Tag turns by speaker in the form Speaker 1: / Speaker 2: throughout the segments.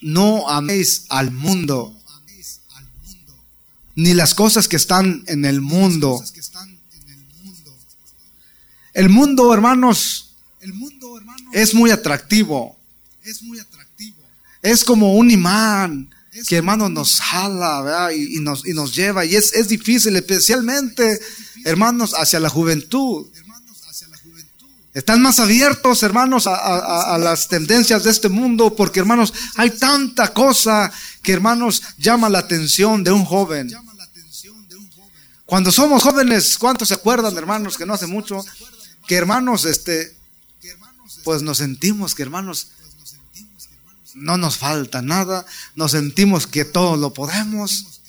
Speaker 1: no améis al mundo, ni las cosas que están en el mundo. El mundo, hermanos, es muy atractivo. Es como un imán que, hermanos, nos jala Y, nos, y nos lleva. Y es, es difícil, especialmente, hermanos, hacia la juventud. Están más abiertos, hermanos, a, las tendencias de este mundo, porque, hermanos, hay tanta cosa que, hermanos, llama la atención de un joven. Cuando somos jóvenes, ¿cuántos se acuerdan, hermanos, que no hace mucho, que hermanos, este, pues nos sentimos que, hermanos, no nos falta nada, nos sentimos que todo lo podemos.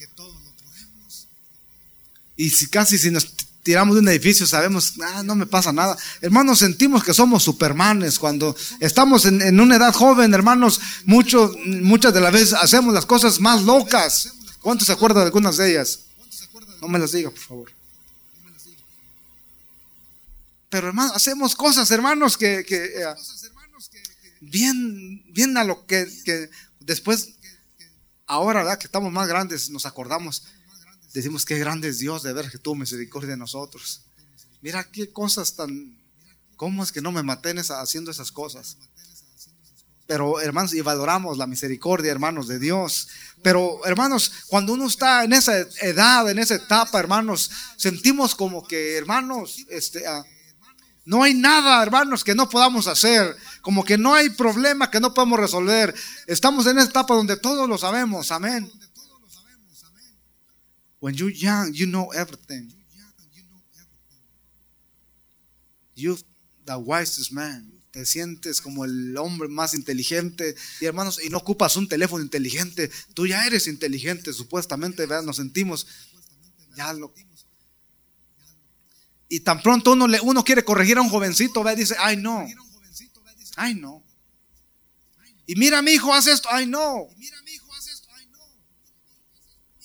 Speaker 1: Y si casi si nos tiramos de un edificio, sabemos, ah, no me pasa nada. Hermanos, sentimos que somos supermanes. Cuando estamos en, una edad joven, hermanos, mucho, muchas de las veces hacemos las cosas más locas. ¿Cuántos se acuerdan de algunas de ellas? No me las diga, por favor. Pero hermanos, hacemos cosas, hermanos, que, eh, bien, bien a lo que, que después, ahora, ¿verdad? que estamos más grandes, nos acordamos decimos qué grande es Dios de ver que tuvo misericordia de nosotros. Mira qué cosas tan, ¿cómo es que no me maté haciendo esas cosas? Pero hermanos, y valoramos la misericordia, hermanos, de Dios. Pero hermanos, cuando uno está en esa edad, en esa etapa, hermanos, sentimos como que, hermanos, este, ah, no hay nada, hermanos, que no podamos hacer. Como que no hay problema que no podamos resolver. Estamos en esa etapa donde todos lo sabemos. Amén. When you're young, you know everything. You, the wisest man. Te sientes como el hombre más inteligente. Y hermanos, y no ocupas un teléfono inteligente. Tú ya eres inteligente, supuestamente, ¿verdad? Nos sentimos. Ya lo. Y tan pronto uno, le, uno quiere corregir a un jovencito, ¿verdad? Dice, ay no. Ay no. Y mira, mi hijo, hace esto. Ay no.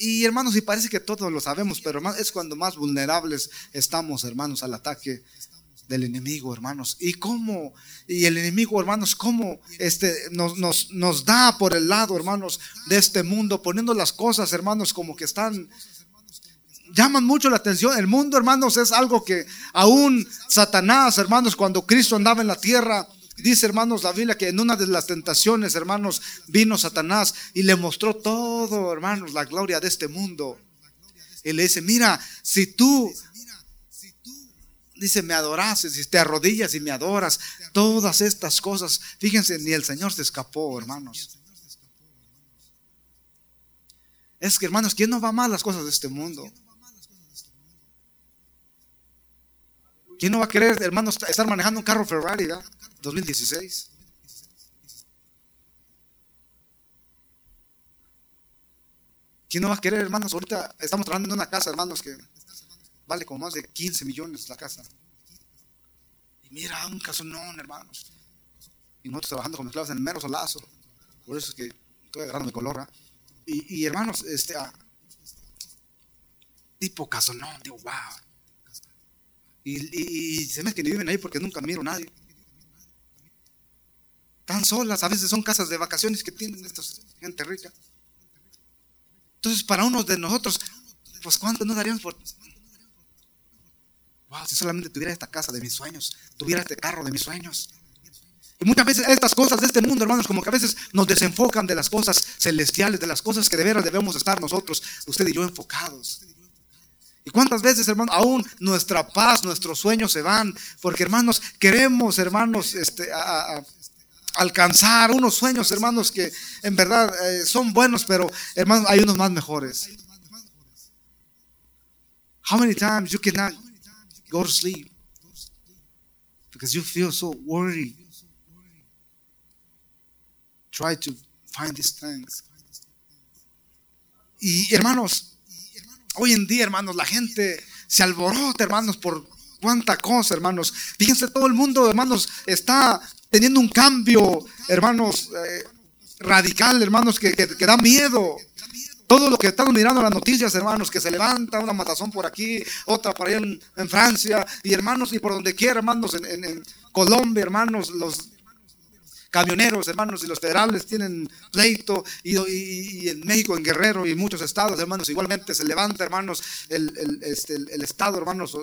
Speaker 1: Y hermanos, y parece que todos lo sabemos, pero es cuando más vulnerables estamos, hermanos, al ataque del enemigo, hermanos. Y cómo, y el enemigo, hermanos, cómo este, nos, nos, nos da por el lado, hermanos, de este mundo, poniendo las cosas, hermanos, como que están, llaman mucho la atención. El mundo, hermanos, es algo que aún Satanás, hermanos, cuando Cristo andaba en la tierra, Dice, hermanos, la Biblia que en una de las tentaciones, hermanos, vino Satanás y le mostró todo, hermanos, la gloria de este mundo. Y le dice, mira, si tú, dice, me adorases, si te arrodillas y me adoras, todas estas cosas, fíjense, ni el Señor se escapó, hermanos. Es que, hermanos, ¿quién no va mal las cosas de este mundo? ¿Quién no va a querer, hermanos, estar manejando un carro Ferrari? 2016. ¿Quién no va a querer, hermanos? Ahorita estamos trabajando en una casa, hermanos, que vale como más de 15 millones la casa. Y mira, un casonón, hermanos. Y nosotros trabajando con esclavos en el mero solazo. Por eso es que estoy agarrando mi color. Y, hermanos, este, ah, tipo casonón, digo, wow. Y, se me que ni viven ahí porque nunca miro a nadie. Tan solas, a veces son casas de vacaciones que tienen esta gente rica. Entonces, para uno de nosotros, pues ¿cuánto no daríamos por... Wow, si solamente tuviera esta casa de mis sueños, tuviera este carro de mis sueños. Y muchas veces estas cosas de este mundo, hermanos, como que a veces nos desenfocan de las cosas celestiales, de las cosas que de veras debemos estar nosotros, usted y yo, enfocados. ¿Y cuántas veces, hermanos, aún nuestra paz, nuestros sueños se van? Porque, hermanos, queremos, hermanos, este, a, alcanzar unos sueños, hermanos, que en verdad eh, son buenos, pero hermanos, hay unos más mejores. How many times you cannot go to sleep because you feel so worried? Try to find these things. Y hermanos, hoy en día, hermanos, la gente se alborota, hermanos, por cuánta cosa, hermanos. Fíjense, todo el mundo, hermanos, está teniendo un cambio, hermanos, eh, radical, hermanos, que, da miedo. Todo lo que estamos mirando las noticias, hermanos, que se levanta una matazón por aquí, otra por allá en, Francia, y hermanos, y por donde quiera, hermanos, en, Colombia, hermanos, los camioneros, hermanos, y los federales tienen pleito, y, en México, en Guerrero y muchos estados, hermanos, igualmente se levanta, hermanos, el, este, Estado, hermanos,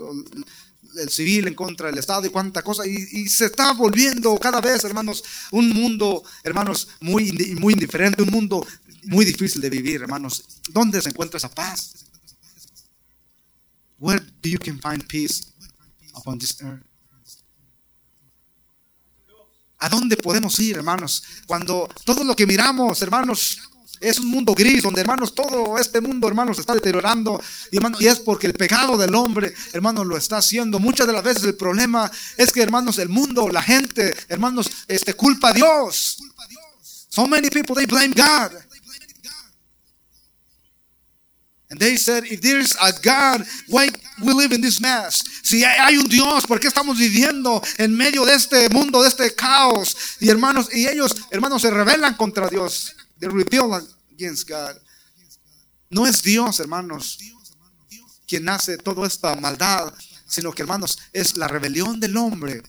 Speaker 1: el civil en contra del Estado y cuánta cosa, y, se está volviendo cada vez, hermanos, un mundo, hermanos, muy, muy indiferente, un mundo muy difícil de vivir, hermanos. ¿Dónde se encuentra esa paz? Where do you can find peace upon this earth? ¿A dónde podemos ir, hermanos? Cuando todo lo que miramos, hermanos, es un mundo gris donde, hermanos, todo este mundo, hermanos, está deteriorando. Y es porque el pecado del hombre, hermanos, lo está haciendo. Muchas de las veces el problema es que, hermanos, el mundo, la gente, hermanos, este, culpa a Dios. So many people, they blame God. And they said, if there's a God, why we live in this mess? Si hay un Dios, ¿por qué estamos viviendo en medio de este mundo, de este caos? Y hermanos, y ellos, hermanos, se rebelan contra Dios. They rebel against God. No es Dios, hermanos, quien hace toda esta maldad, sino que, hermanos, es la rebelión del hombre.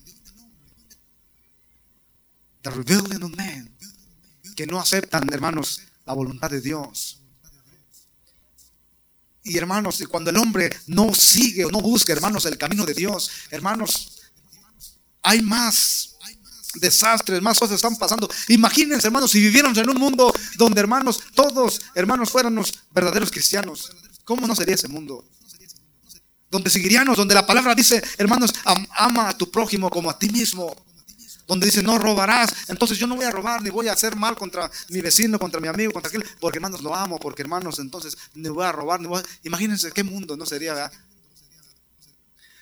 Speaker 1: The rebellion of man. Que no aceptan, hermanos, la voluntad de Dios. Y hermanos, y cuando el hombre no sigue o no busca, hermanos, el camino de Dios, hermanos, hay más desastres, más cosas están pasando. Imagínense, hermanos, si viviéramos en un mundo donde, hermanos, todos, hermanos, fuéramos verdaderos cristianos, ¿cómo no sería ese mundo? Donde seguiríamos, donde la palabra dice, hermanos, ama a tu prójimo como a ti mismo donde dice no robarás, entonces yo no voy a robar ni voy a hacer mal contra mi vecino, contra mi amigo, contra aquel, porque hermanos lo amo, porque hermanos entonces ni voy a robar, ni voy a... imagínense qué mundo no sería, ¿verdad?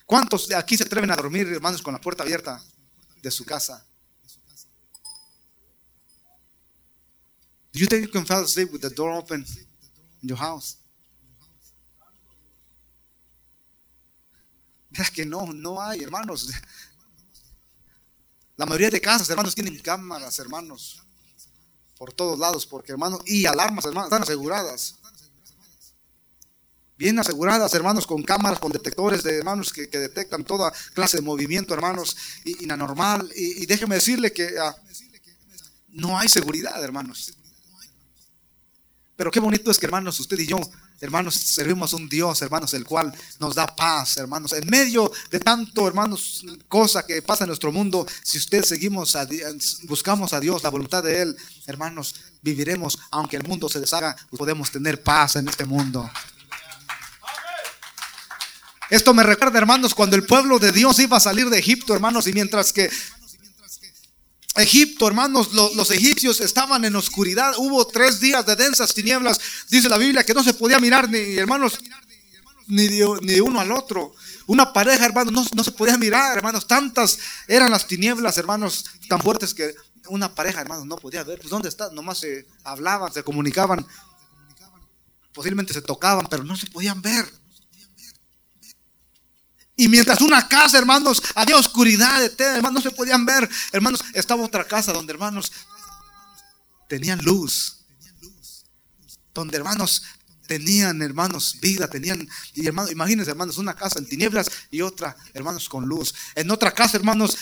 Speaker 1: ¿Cuántos de aquí se atreven a dormir, hermanos, con la puerta abierta de su casa? Do you think you can fall asleep with the door open in your house? Es que no, no hay, hermanos. La mayoría de casas, hermanos, tienen cámaras, hermanos, por todos lados, porque, hermanos, y alarmas, hermanos, están aseguradas. Bien aseguradas, hermanos, con cámaras, con detectores de hermanos que, detectan toda clase de movimiento, hermanos, y, y anormal. Y, déjeme decirle que ah, no hay seguridad, hermanos. Pero qué bonito es que, hermanos, usted y yo Hermanos, servimos a un Dios, hermanos, el cual nos da paz, hermanos. En medio de tanto, hermanos, cosa que pasa en nuestro mundo, si usted seguimos, a, buscamos a Dios, la voluntad de Él, hermanos, viviremos, aunque el mundo se deshaga, podemos tener paz en este mundo. Esto me recuerda, hermanos, cuando el pueblo de Dios iba a salir de Egipto, hermanos, y mientras que Egipto, hermanos, los, egipcios estaban en oscuridad. Hubo tres días de densas tinieblas. Dice la Biblia que no se podía mirar ni, hermanos, ni de, uno al otro. Una pareja, hermanos, no, no, se podía mirar, hermanos. Tantas eran las tinieblas, hermanos, tan fuertes que una pareja, hermanos, no podía ver. Pues, ¿dónde está? Nomás se hablaban, se comunicaban. Posiblemente se tocaban, pero no se podían ver. Y mientras una casa, hermanos, había oscuridad, hermanos, no se podían ver. Hermanos, estaba otra casa donde, hermanos, tenían luz. Donde, hermanos, tenían, hermanos, vida, tenían, y hermanos, imagínense, hermanos, una casa en tinieblas y otra, hermanos, con luz. En otra casa, hermanos,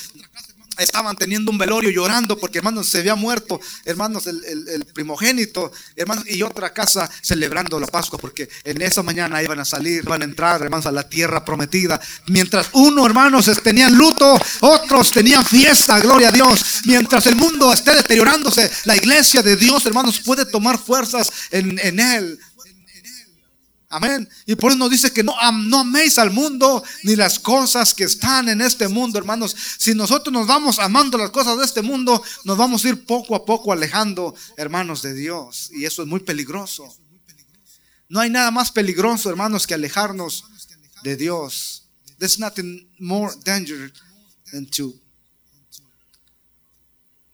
Speaker 1: estaban teniendo un velorio llorando porque hermanos se había muerto, hermanos el, primogénito, hermanos, y otra casa celebrando la Pascua porque en esa mañana iban a salir, iban a entrar, hermanos, a la tierra prometida. Mientras uno, hermanos, tenían luto, otros tenían fiesta, gloria a Dios. Mientras el mundo esté deteriorándose, la iglesia de Dios, hermanos, puede tomar fuerzas en, en él. Amén. Y por eso nos dice que no, no améis al mundo ni las cosas que están en este mundo, hermanos. Si nosotros nos vamos amando las cosas de este mundo, nos vamos a ir poco a poco alejando, hermanos, de Dios. Y eso es muy peligroso. No hay nada más peligroso, hermanos, que alejarnos de Dios. There's nothing more dangerous than to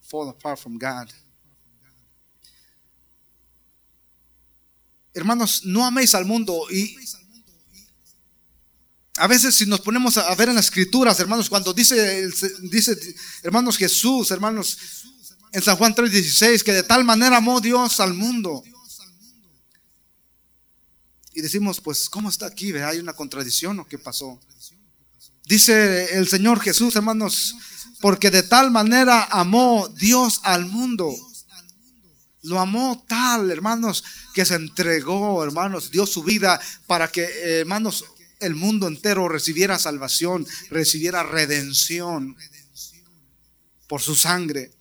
Speaker 1: fall apart from God. Hermanos, no améis al mundo. Y a veces si nos ponemos a ver en las escrituras, hermanos, cuando dice, dice hermanos Jesús, hermanos, en San Juan 3:16, que de tal manera amó Dios al mundo. Y decimos, pues, ¿cómo está aquí? ¿Hay una contradicción o qué pasó? Dice el Señor Jesús, hermanos, porque de tal manera amó Dios al mundo. Lo amó tal, hermanos, que se entregó, hermanos, dio su vida para que, hermanos, el mundo entero recibiera salvación, recibiera redención por su sangre.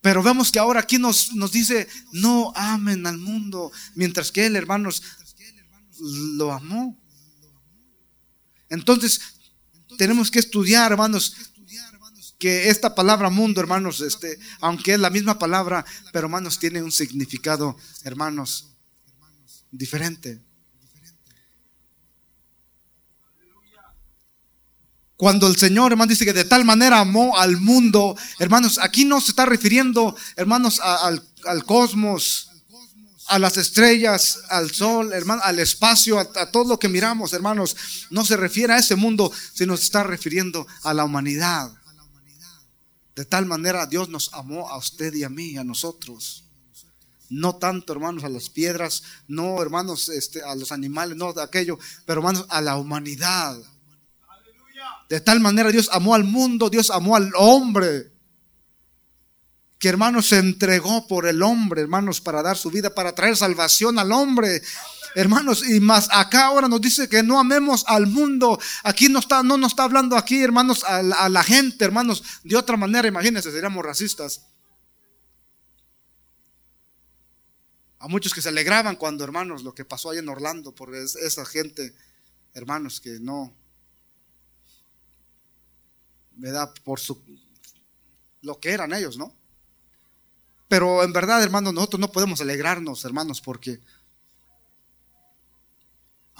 Speaker 1: Pero vemos que ahora aquí nos, nos dice, no amen al mundo, mientras que Él, hermanos, lo amó. Entonces, tenemos que estudiar, hermanos, que esta palabra mundo, hermanos, este, aunque es la misma palabra, pero hermanos, tiene un significado, hermanos, diferente. Cuando el Señor, hermanos, dice que de tal manera amó al mundo, hermanos, aquí no se está refiriendo, hermanos, al, cosmos, a las estrellas, al sol, hermano, al espacio, a, todo lo que miramos, hermanos. No se refiere a ese mundo, sino se está refiriendo a la humanidad. De tal manera Dios nos amó a usted y a mí, a nosotros. No tanto, hermanos, a las piedras, no, hermanos, este, a los animales, no de aquello, pero hermanos, a la humanidad. De tal manera Dios amó al mundo, Dios amó al hombre. Que hermanos se entregó por el hombre, hermanos, para dar su vida, para traer salvación al hombre. Hermanos, y más acá ahora nos dice que no amemos al mundo. Aquí no está, no nos está hablando aquí, hermanos, a la, gente, hermanos. De otra manera, imagínense, seríamos racistas. A muchos que se alegraban cuando, hermanos, lo que pasó ahí en Orlando por esa gente, hermanos, que no, ¿verdad? Por su, lo que eran ellos, ¿no? Pero en verdad, hermanos, nosotros no podemos alegrarnos, hermanos, porque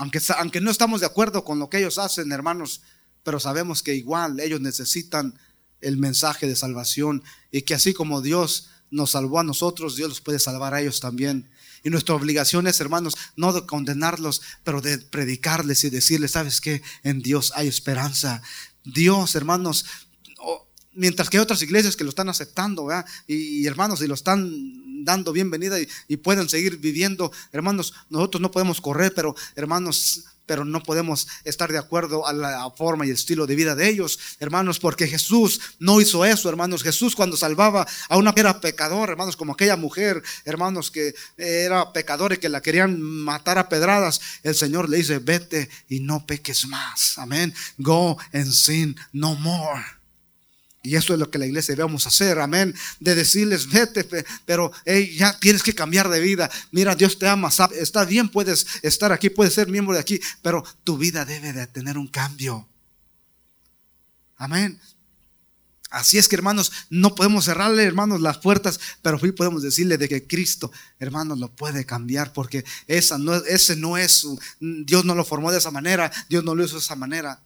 Speaker 1: aunque, aunque no estamos de acuerdo con lo que ellos hacen, hermanos, pero sabemos que igual ellos necesitan el mensaje de salvación y que así como Dios nos salvó a nosotros, Dios los puede salvar a ellos también. Y nuestra obligación es, hermanos, no de condenarlos, pero de predicarles y decirles, ¿sabes qué? En Dios hay esperanza. Dios, hermanos, mientras que hay otras iglesias que lo están aceptando, Y, hermanos, y lo están dando bienvenida y, pueden seguir viviendo, hermanos, nosotros no podemos correr, pero hermanos, pero no podemos estar de acuerdo a la forma y estilo de vida de ellos, hermanos, porque Jesús no hizo eso, hermanos. Jesús cuando salvaba a una era pecador, hermanos, como aquella mujer, hermanos, que era pecador y que la querían matar a pedradas, el Señor le dice, vete y no peques más. Amén. Go and sin no more. Y eso es lo que la iglesia debemos hacer, amén. De decirles, vete, pero ya tienes que cambiar de vida. Mira, Dios te ama, está bien, puedes estar aquí, puedes ser miembro de aquí, pero tu vida debe de tener un cambio. Amén. Así es que hermanos, no podemos cerrarle, hermanos, las puertas, pero sí podemos decirle de que Cristo, hermanos, lo puede cambiar, porque esa no, ese no es su, Dios no lo formó de esa manera, Dios no lo hizo de esa manera.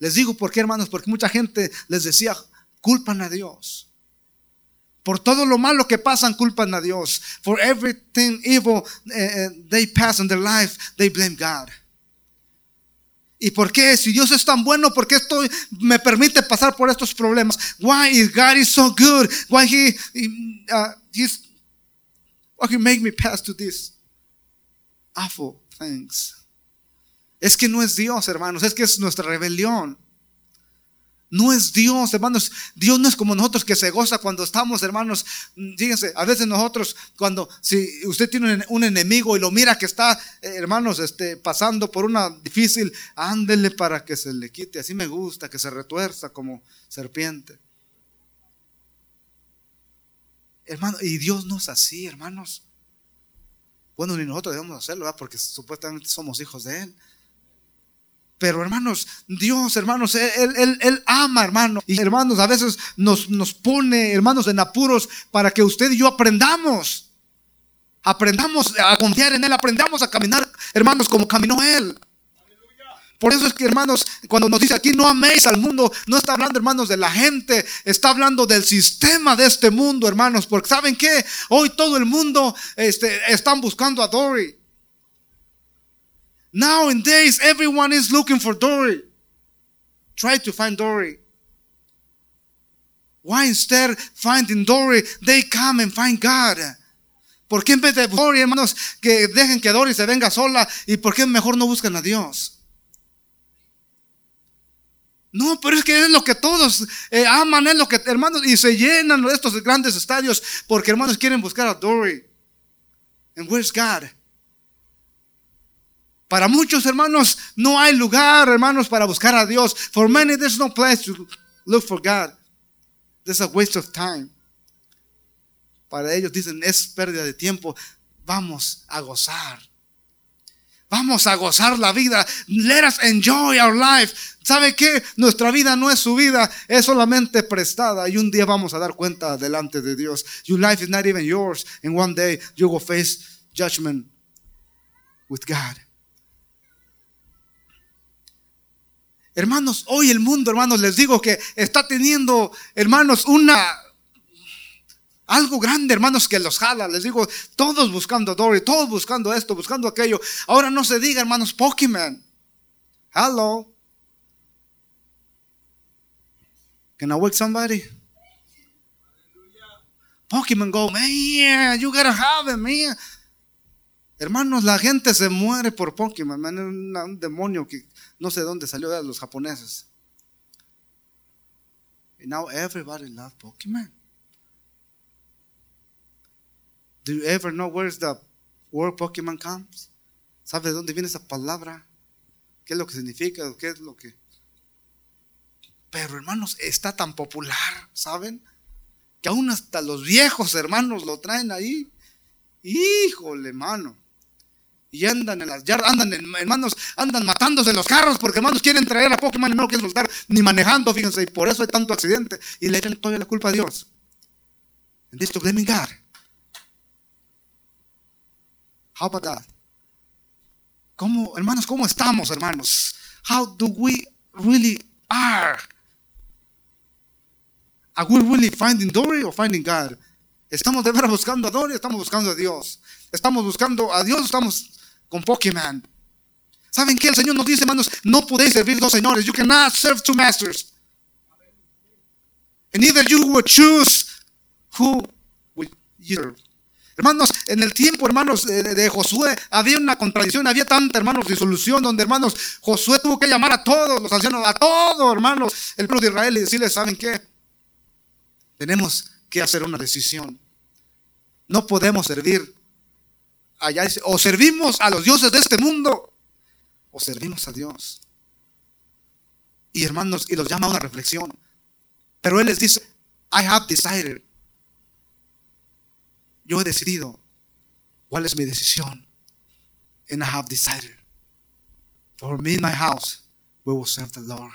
Speaker 1: Les digo por qué, hermanos, porque mucha gente les decía, culpan a Dios. Por todo lo malo que pasan, culpan a Dios. For everything evil uh, they pass in their life, they blame God. ¿Y por qué? Si Dios es tan bueno, ¿por qué esto me permite pasar por estos problemas? Why is God is so good? Why he, uh, he's, why he make me pass to this awful things? Es que no es Dios, hermanos, es que es nuestra rebelión. No es Dios, hermanos. Dios no es como nosotros que se goza cuando estamos, hermanos. Fíjense, a veces nosotros, cuando, si usted tiene un enemigo y lo mira que está, eh, hermanos, este, pasando por una difícil, ándele para que se le quite. Así me gusta, que se retuerza como serpiente. Hermano, y Dios no es así, hermanos. Bueno, ni nosotros debemos hacerlo, ¿verdad? porque supuestamente somos hijos de Él. Pero hermanos, Dios, hermanos, Él, él, él ama, hermano. Y hermanos, a veces nos, nos pone, hermanos, en apuros para que usted y yo aprendamos. Aprendamos a confiar en Él, aprendamos a caminar, hermanos, como caminó Él. Por eso es que, hermanos, cuando nos dice aquí no améis al mundo, no está hablando, hermanos, de la gente, está hablando del sistema de este mundo, hermanos. Porque ¿saben qué? Hoy todo el mundo este, están buscando a Dory. Nowadays, everyone is looking for Dory. Try to find Dory. Why instead finding Dory, they come and find God? ¿Por qué en vez de Dory, hermanos, que dejen que Dory se venga sola? ¿Y por qué mejor no buscan a Dios? No, pero es que es lo que todos eh, aman, es lo que, hermanos, y se llenan estos grandes estadios porque, hermanos, quieren buscar a Dory. And where's God? Para muchos hermanos no hay lugar, hermanos, para buscar a Dios. For many there's no place to look for God. There's a waste of time. Para ellos dicen, es pérdida de tiempo. Vamos a gozar. Vamos a gozar la vida. Let us enjoy our life. ¿Sabe qué? Nuestra vida no es su vida, es solamente prestada. Y un día vamos a dar cuenta delante de Dios. Your life is not even yours. And one day you will face judgment with God. Hermanos, hoy el mundo, hermanos, les digo que está teniendo, hermanos, una algo grande, hermanos, que los jala. Les digo, todos buscando Dory, todos buscando esto, buscando aquello. Ahora no se diga, hermanos, Pokémon. Hello. Can I wake somebody? Pokémon Go, man, you gotta have it, man. Hermanos, la gente se muere por Pokémon, man. Un, demonio que no sé dónde salió de los japoneses. And now everybody loves Pokemon. Do you ever know where's the word Pokemon comes? ¿Sabe de dónde viene esa palabra? ¿Qué es lo que significa? ¿Qué es lo que? Pero hermanos, está tan popular, ¿saben? Que aún hasta los viejos hermanos lo traen ahí. Híjole, hermano. Y andan en las yardas, andan, hermanos, andan matándose los carros porque hermanos quieren traer a Pokémon y no quieren soltar ni manejando, fíjense, y por eso hay tanto accidente. Y le echan toda la culpa a Dios. And this to blaming God. How about that? ¿Cómo, hermanos, cómo estamos, hermanos? How do we really are? Are we really finding Dory or finding God? ¿Estamos de verdad buscando a Dory estamos buscando a Dios? ¿Estamos buscando a Dios estamos con Pokémon? ¿Saben qué? El Señor nos dice, hermanos, no podéis servir dos señores. You cannot serve two masters. And either you will choose who will serve. Hermanos, en el tiempo, hermanos, de, Josué había una contradicción, había tanta, hermanos, disolución, donde, hermanos, Josué tuvo que llamar a todos los ancianos, a todos, hermanos, el pueblo de Israel y decirles, ¿saben qué? Tenemos que hacer una decisión. No podemos servir allá, o servimos a los dioses de este mundo, o servimos a Dios. Y hermanos, y los llama a una reflexión. Pero Él les dice, I have decided yo he decidido cuál es mi decisión. And I have decided. For me and my house, we will serve the Lord.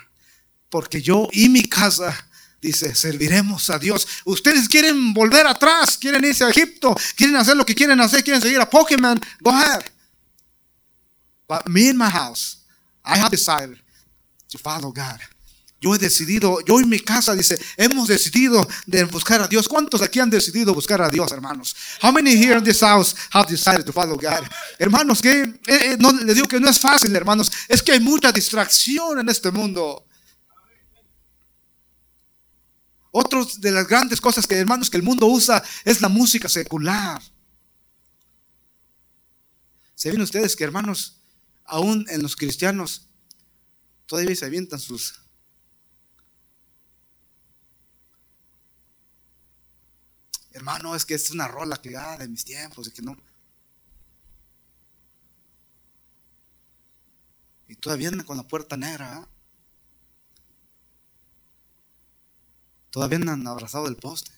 Speaker 1: Porque yo y mi casa, dice, serviremos a Dios. Ustedes quieren volver atrás, quieren irse a Egipto, quieren hacer lo que quieren hacer, quieren seguir a Pokémon. Go ahead. But me and my house, I have decided to follow God. Yo he decidido, yo en mi casa, dice, hemos decidido de buscar a Dios. ¿Cuántos aquí han decidido buscar a Dios, hermanos? How many here in this house have decided to follow God? Hermanos, que eh, eh, no, le digo que no es fácil, hermanos. Es que hay mucha distracción en este mundo. Otra de las grandes cosas que, hermanos, que el mundo usa es la música secular. ¿Se ven ustedes que, hermanos, aún en los cristianos, todavía se avientan sus hermano, es que es una rola que ah, de mis tiempos y que no. Y todavía con la puerta negra. ¿ah? Todavía andan abrazados del poste.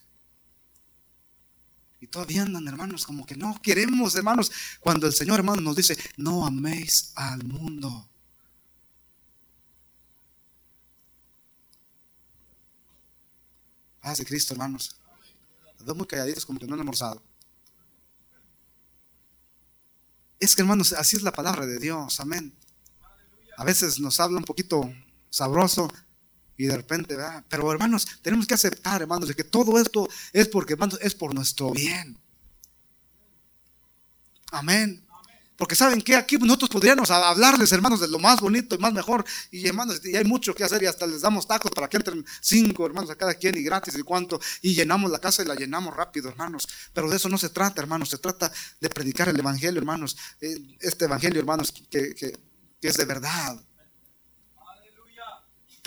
Speaker 1: Y todavía andan, hermanos, como que no queremos, hermanos, cuando el Señor, hermano, nos dice, no améis al mundo. Paz de Cristo, hermanos. Los muy calladitos como que no han almorzado. Es que hermanos, así es la palabra de Dios, amén. A veces nos habla un poquito sabroso y de repente, pero hermanos, tenemos que aceptar, hermanos, de que todo esto es porque, hermanos, es por nuestro bien. Amén. Porque saben que aquí nosotros podríamos hablarles, hermanos, de lo más bonito y más mejor. Y hermanos, y hay mucho que hacer y hasta les damos tacos para que entren cinco hermanos a cada quien y gratis y cuánto. Y llenamos la casa y la llenamos rápido, hermanos. Pero de eso no se trata, hermanos. Se trata de predicar el evangelio, hermanos. Eh, este evangelio, hermanos, que, que es de verdad.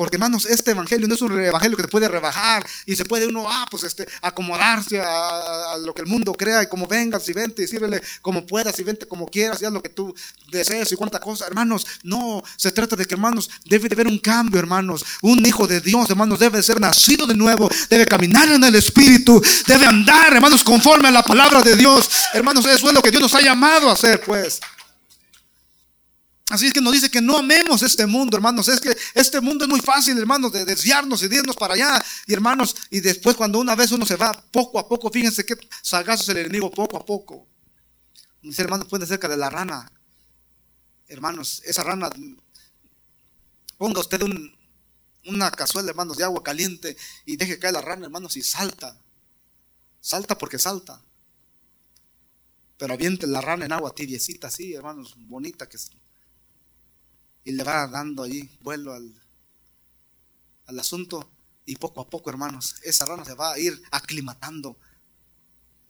Speaker 1: Porque hermanos, este evangelio no es un evangelio que te puede rebajar y se puede uno, ah, pues este, acomodarse a, lo que el mundo crea y como vengas y vente y sírvele como puedas y vente como quieras y haz lo que tú desees y cuánta cosa. Hermanos, no, se trata de que hermanos, debe de haber un cambio, hermanos. Un hijo de Dios, hermanos, debe ser nacido de nuevo, debe caminar en el Espíritu, debe andar, hermanos, conforme a la palabra de Dios. Hermanos, eso es lo que Dios nos ha llamado a hacer, pues. Así es que nos dice que no amemos este mundo, hermanos. Es que este mundo es muy fácil, hermanos, de desviarnos y de irnos para allá. Y hermanos, y después cuando una vez uno se va poco a poco, fíjense que salgas es el enemigo poco a poco. Dice, hermanos, puede cerca de la rana. Hermanos, esa rana, ponga usted una cazuela, hermanos, de agua caliente y deje caer la rana, hermanos, y salta. Salta porque salta. Pero aviente la rana en agua tibiecita, así, hermanos, bonita que y le va dando ahí vuelo al, al asunto. Y poco a poco, hermanos, esa rana se va a ir aclimatando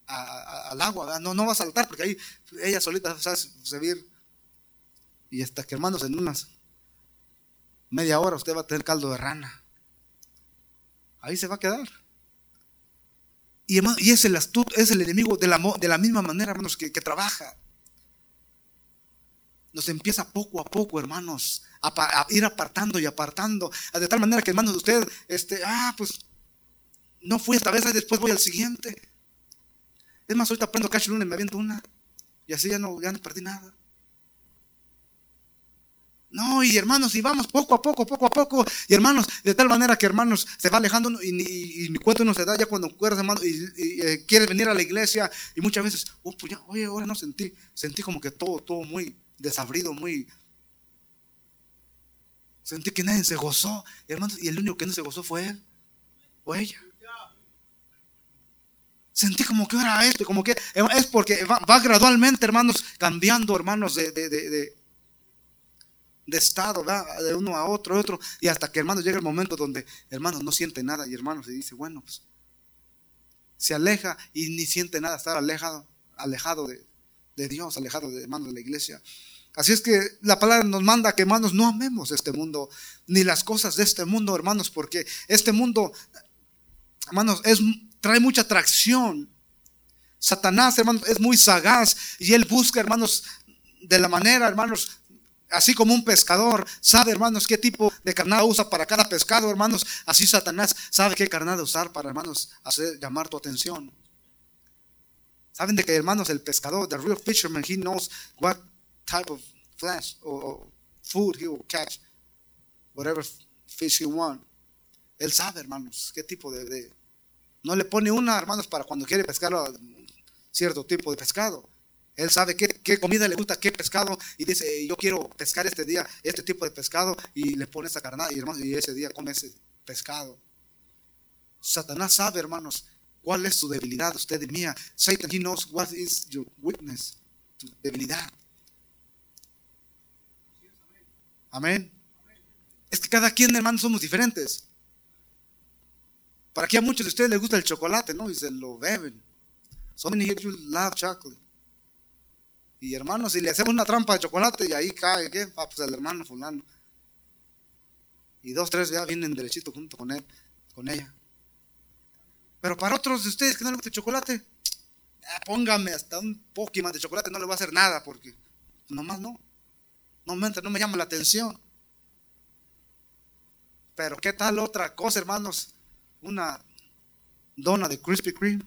Speaker 1: al agua. No, no va a saltar porque ahí ella solita va a servir. Y hasta que, hermanos, en unas media hora usted va a tener caldo de rana. Ahí se va a quedar. Y, y es el astuto, es el enemigo de la, de la misma manera, hermanos, que trabaja nos empieza poco a poco, hermanos, a, ir apartando y apartando, de tal manera que, hermanos, usted, este, ah, pues, no fui esta vez, después voy al siguiente. Es más, ahorita prendo cash lunes, me aviento una, y así ya no, ya no perdí nada. No, y hermanos, y vamos poco a poco, poco a poco, y hermanos, de tal manera que hermanos se va alejando y, mi cuento no se da ya cuando acuerdas, hermano, y, eh, quieres venir a la iglesia, y muchas veces, oh, pues ya, oye, ahora no sentí, sentí como que todo, todo muy, desabrido, muy... Sentí que nadie se gozó, hermanos, y el único que no se gozó fue él o ella. Sentí como que era esto, como que es porque va, gradualmente, hermanos, cambiando, hermanos, de, de, de, estado, de uno a otro, otro, y hasta que, hermanos, llega el momento donde, hermanos, no siente nada, y hermanos, se dice, bueno, pues, se aleja y ni siente nada, estar alejado, alejado de, de Dios, alejado de hermanos de la iglesia. Así es que la palabra nos manda que hermanos no amemos este mundo, ni las cosas de este mundo, hermanos, porque este mundo, hermanos, es, trae mucha atracción. Satanás, hermanos, es muy sagaz y él busca, hermanos, de la manera, hermanos, así como un pescador sabe, hermanos, qué tipo de carnada usa para cada pescado, hermanos, así Satanás sabe qué carnada usar para, hermanos, hacer llamar tu atención. Saben de que, hermanos, el pescador, the real fisherman, he knows what type of flesh or, food he will catch, whatever fish he want. Él sabe, hermanos, qué tipo de, No le pone una, hermanos, para cuando quiere pescar cierto tipo de pescado. Él sabe qué, qué, comida le gusta, qué pescado, y dice, yo quiero pescar este día este tipo de pescado, y le pone esa carnada, y, hermanos, y ese día come ese pescado. Satanás sabe, hermanos, cuál es su debilidad, usted y mía. Satan, he knows what is your weakness, tu debilidad. Amén. Es que cada quien, hermanos, somos diferentes. Para que a muchos de ustedes les gusta el chocolate, ¿no? Y se lo beben. So many of you love chocolate. Y hermanos, si le hacemos una trampa de chocolate y ahí cae, ¿qué? Ah, pues el hermano fulano. Y dos, tres ya vienen derechito junto con él, con ella. Pero para otros de ustedes que no les gusta el chocolate, ah, póngame hasta un más de chocolate, no le va a hacer nada porque nomás no. No me, no me llama la atención. Pero ¿qué tal otra cosa, hermanos? Una dona de Krispy Kreme,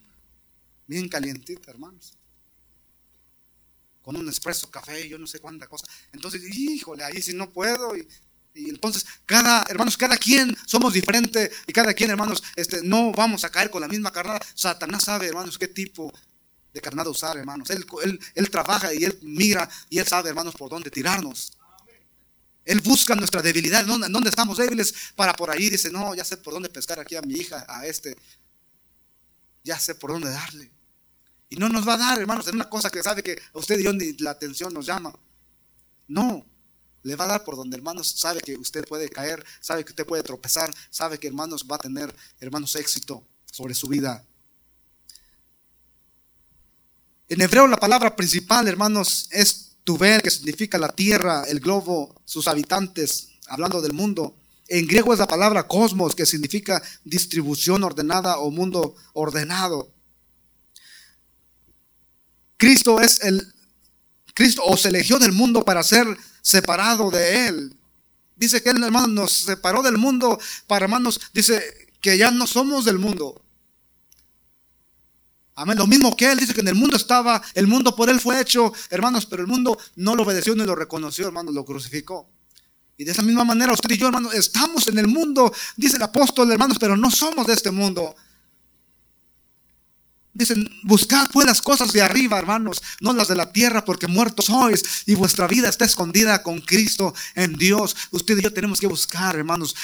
Speaker 1: bien calientita, hermanos. Con un espresso café, yo no sé cuánta cosa. Entonces, híjole, ahí sí no puedo. Entonces, cada, hermanos, cada quien somos diferentes y cada quien, hermanos, este, no vamos a caer con la misma carnada. Satanás sabe, hermanos, qué tipo de carnada usar, hermanos. Él, él, trabaja y él mira y él sabe, hermanos, por dónde tirarnos. Él busca nuestra debilidad, ¿dónde, dónde estamos débiles? Para por ahí dice, no, ya sé por dónde pescar aquí a mi hija, a este. Ya sé por dónde darle. Y no nos va a dar, hermanos, en una cosa que sabe que a usted y yo ni la atención nos llama. No, le va a dar por donde, hermanos, sabe que usted puede caer, sabe que usted puede tropezar, sabe que, hermanos, va a tener, hermanos, éxito sobre su vida. En hebreo la palabra principal, hermanos, es Tuver, que significa la tierra, el globo, sus habitantes, hablando del mundo. En griego es la palabra cosmos, que significa distribución ordenada o mundo ordenado. Cristo es el Cristo os eligió del mundo para ser separado de él. Dice que él, hermano, nos separó del mundo para, hermanos, dice que ya no somos del mundo. Amén. Lo mismo que él dice que en el mundo estaba, el mundo por él fue hecho, hermanos, pero el mundo no lo obedeció ni lo reconoció, hermanos, lo crucificó. Y de esa misma manera usted y yo, hermanos, estamos en el mundo, dice el apóstol, hermanos, pero no somos de este mundo. Dicen, buscad pues las cosas de arriba, hermanos, no las de la tierra, porque muertos sois y vuestra vida está escondida con Cristo en Dios. Usted y yo tenemos que buscar, hermanos.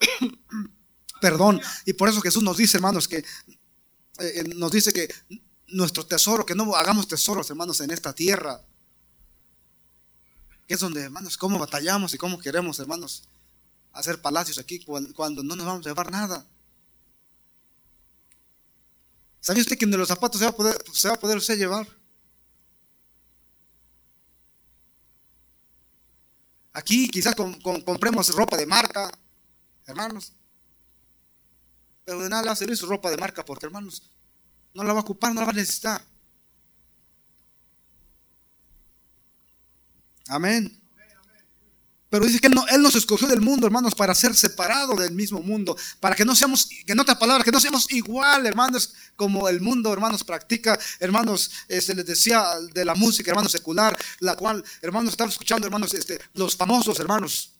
Speaker 1: Perdón. Y por eso Jesús nos dice, hermanos, que eh, eh, nos dice que nuestro tesoro, que no hagamos tesoros, hermanos, en esta tierra. Que es donde, hermanos, cómo batallamos y cómo queremos, hermanos, hacer palacios aquí cuando no nos vamos a llevar nada. ¿Sabía usted que de los zapatos se va a poder, se va a poder usted llevar? Aquí quizás compremos ropa de marca, hermanos. Pero de nada le su ropa de marca porque, hermanos, no la va a ocupar, no la va a necesitar. Amén. Pero dice que él, no, él, nos escogió del mundo, hermanos, para ser separado del mismo mundo, para que no seamos, en otra palabra, que no seamos igual, hermanos, como el mundo, hermanos, practica, hermanos, se este, les decía de la música, hermanos, secular, la cual, hermanos, estamos escuchando, hermanos, este, los famosos, hermanos,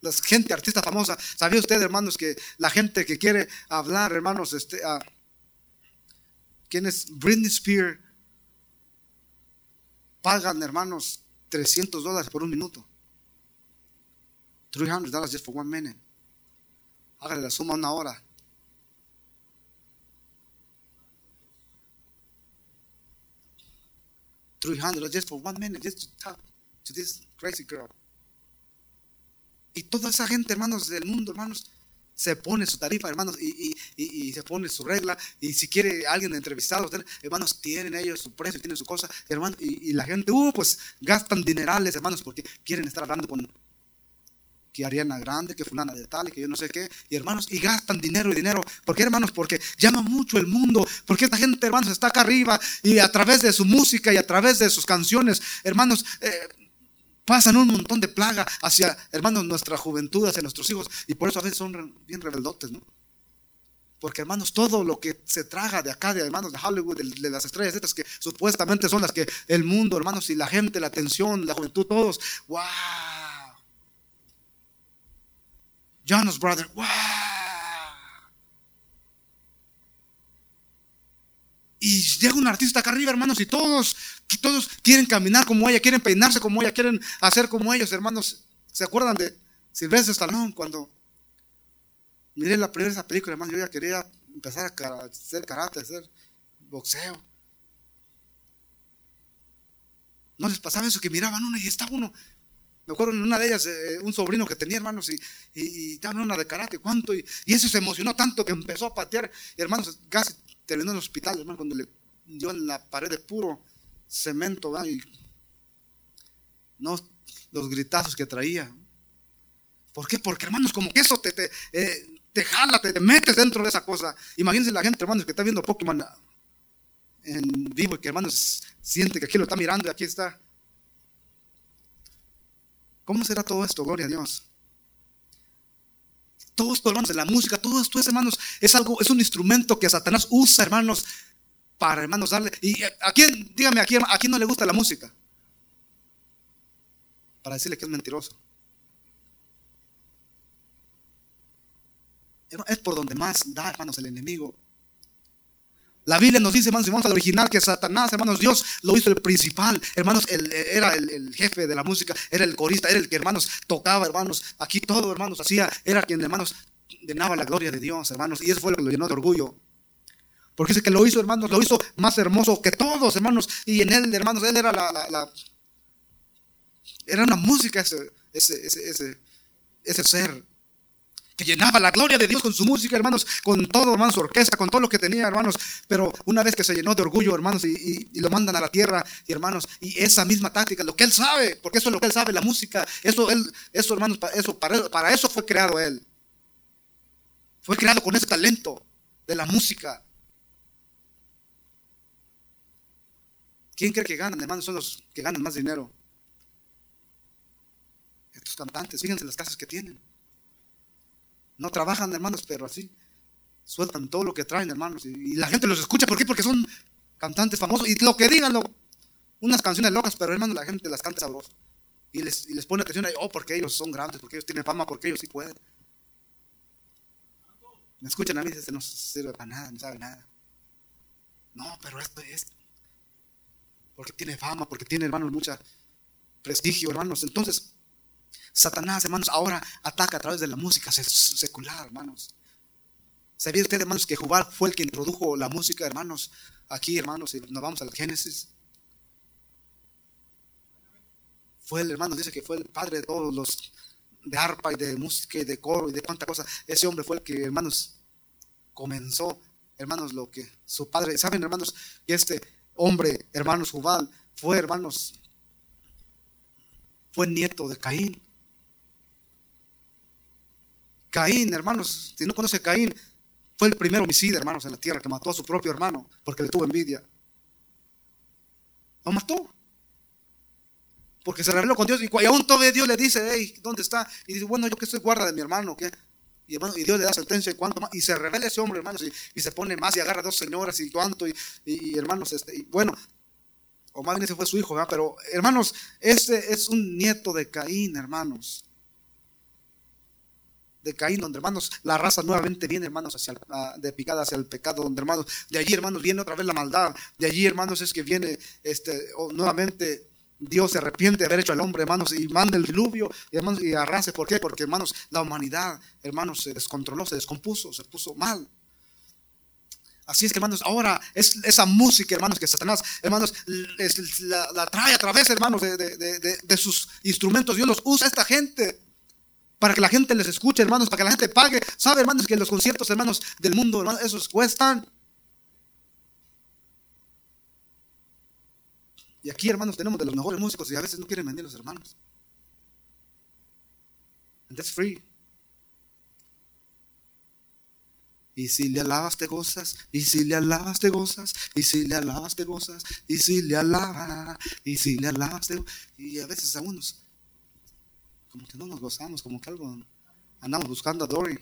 Speaker 1: la gente artista famosa. ¿Sabía usted, hermanos, que la gente que quiere hablar, hermanos, este, ¿quién es Britney Spears? Pagan, hermanos, 300 dólares por un minuto. $300 just for one minute. Hágale la suma una hora. $300 just for one minute, just to talk to this crazy girl. Y toda esa gente, hermanos del mundo, hermanos, se pone su tarifa, hermanos, y, y, y, se pone su regla. Y si quiere alguien entrevistado, hermanos, tienen ellos su precio, tienen su cosa, hermanos, y, la gente, uh, pues gastan dinerales, hermanos, porque quieren estar hablando con que Ariana Grande, que fulana de tal, que yo no sé qué, y hermanos, y gastan dinero y dinero. ¿Por qué, hermanos? Porque llama mucho el mundo, porque esta gente, hermanos, está acá arriba, y a través de su música y a través de sus canciones, hermanos, eh, pasan un montón de plaga hacia, hermanos, nuestra juventud, hacia nuestros hijos, y por eso a veces son bien rebeldotes, ¿no? Porque hermanos, todo lo que se traga de acá, de hermanos de Hollywood, de, las estrellas estas que supuestamente son las que el mundo, hermanos, y la gente, la atención, la juventud, todos, wow. Jonas Brother, wow. Y llega un artista acá arriba, hermanos, y todos, todos quieren caminar como ella, quieren peinarse como ella, quieren hacer como ellos, hermanos. ¿Se acuerdan de Silvestre Stallone cuando miré la primera película, hermanos? Yo ya quería empezar a hacer karate, hacer boxeo. ¿No les pasaba eso que miraban uno y estaba uno me acuerdo en una de ellas, eh, un sobrino que tenía hermanos y, y, y una de karate, ¿cuánto? Y, eso se emocionó tanto que empezó a patear, hermanos, casi terminó en el hospital, hermano, cuando le dio en la pared de puro cemento, Y no los gritazos que traía. ¿Por qué? Porque, hermanos, como que eso te, te, eh, te jala, te, metes dentro de esa cosa. Imagínense la gente, hermanos, que está viendo Pokémon en vivo y que, hermanos, siente que aquí lo está mirando y aquí está ¿Cómo será todo esto? Gloria a Dios. Todo esto, hermanos, de la música, todo esto es, hermanos, es algo, es un instrumento que Satanás usa, hermanos, para, hermanos, darle. ¿Y a quién, dígame, a quién no le gusta la música? Para decirle que es mentiroso. Es por donde más da, hermanos, el enemigo. La Biblia nos dice, hermanos, vamos al original, que Satanás, hermanos, Dios lo hizo el principal. Hermanos, era el, jefe de la música, era el corista, era el que, hermanos, tocaba, hermanos. Aquí todo, hermanos, hacía, era quien, hermanos, llenaba la gloria de Dios, hermanos. Y eso fue lo que lo llenó de orgullo. Porque es que lo hizo, hermanos, lo hizo más hermoso que todos, hermanos. Y en él, hermanos, él era la. era una música ese, ese, ese, ese ser. Que llenaba la gloria de Dios con su música, hermanos, con todo, hermanos, su orquesta, con todo lo que tenía, hermanos. Pero una vez que se llenó de orgullo, hermanos, y, lo mandan a la tierra, y hermanos, y esa misma táctica, lo que él sabe, porque eso es lo que él sabe, la música, eso, eso hermanos, eso, para, para eso fue creado él. Fue creado con ese talento de la música. ¿Quién cree que ganan, hermanos? Son los que ganan más dinero. Estos cantantes, fíjense las casas que tienen. No trabajan, hermanos, pero así sueltan todo lo que traen, hermanos. Y, la gente los escucha. ¿Por qué? Porque son cantantes famosos. Y lo que digan, unas canciones locas, pero hermanos, la gente las canta sabroso. Y les, y les pone atención ahí, oh, porque ellos son grandes, porque ellos tienen fama, porque ellos sí pueden. Me escuchan a mí, este no sirve para nada, no sabe nada. No, pero esto es porque tiene fama, porque tiene, hermanos, mucho prestigio, hermanos. Entonces, Satanás, hermanos, ahora ataca a través de la música secular, hermanos. ¿Sabía usted, hermanos, que Jubal fue el que introdujo la música, hermanos? Aquí, hermanos, y nos vamos al Génesis. Fue el hermano, dice que fue el padre de todos los de arpa y de música y de coro y de cuánta cosa. Ese hombre fue el que, hermanos, comenzó, hermanos, lo que su padre, ¿saben, hermanos? Que este hombre, hermanos, Jubal, fue, hermanos, fue nieto de Caín. Caín, hermanos, si no conoce Caín, fue el primer homicida, hermanos, en la tierra que mató a su propio hermano porque le tuvo envidia. Lo mató. Porque se reveló con Dios y aún todavía Dios le dice, hey, ¿dónde está? Y dice, bueno, yo que soy guarda de mi hermano, ¿qué? Y, y Dios le da sentencia y cuánto más. Y se revela ese hombre, hermanos, y, se pone más y agarra a dos señoras y cuánto. Y, hermanos, este, y bueno, o más bien ese fue su hijo. Pero hermanos, este es un nieto de Caín, hermanos de Caín, donde hermanos, la raza nuevamente viene, hermanos, hacia de picada hacia el pecado, donde hermanos, de allí, hermanos, viene otra vez la maldad, de allí, hermanos, es que viene este, nuevamente Dios se arrepiente de haber hecho al hombre, hermanos, y manda el diluvio, y, hermanos, y arrase. ¿Por qué? Porque, hermanos, la humanidad, hermanos, se descontroló, se descompuso, se puso mal. Así es que, hermanos, ahora es esa música, hermanos, que Satanás, hermanos, la, trae a través, hermanos, de, de, sus instrumentos. Dios los usa a esta gente para que la gente les escuche, hermanos, para que la gente pague. ¿Sabe, hermanos, que los conciertos, hermanos, del mundo, hermanos, esos cuestan? Y aquí, hermanos, tenemos de los mejores músicos y a veces no quieren venir los hermanos. And that's free. Y si le alabas te gozas, y si le alabas te gozas, y si le alabas te gozas, y si le alabas, y si le alabas te Y a veces a unos como que no nos gozamos, como que algo andamos buscando a Dory.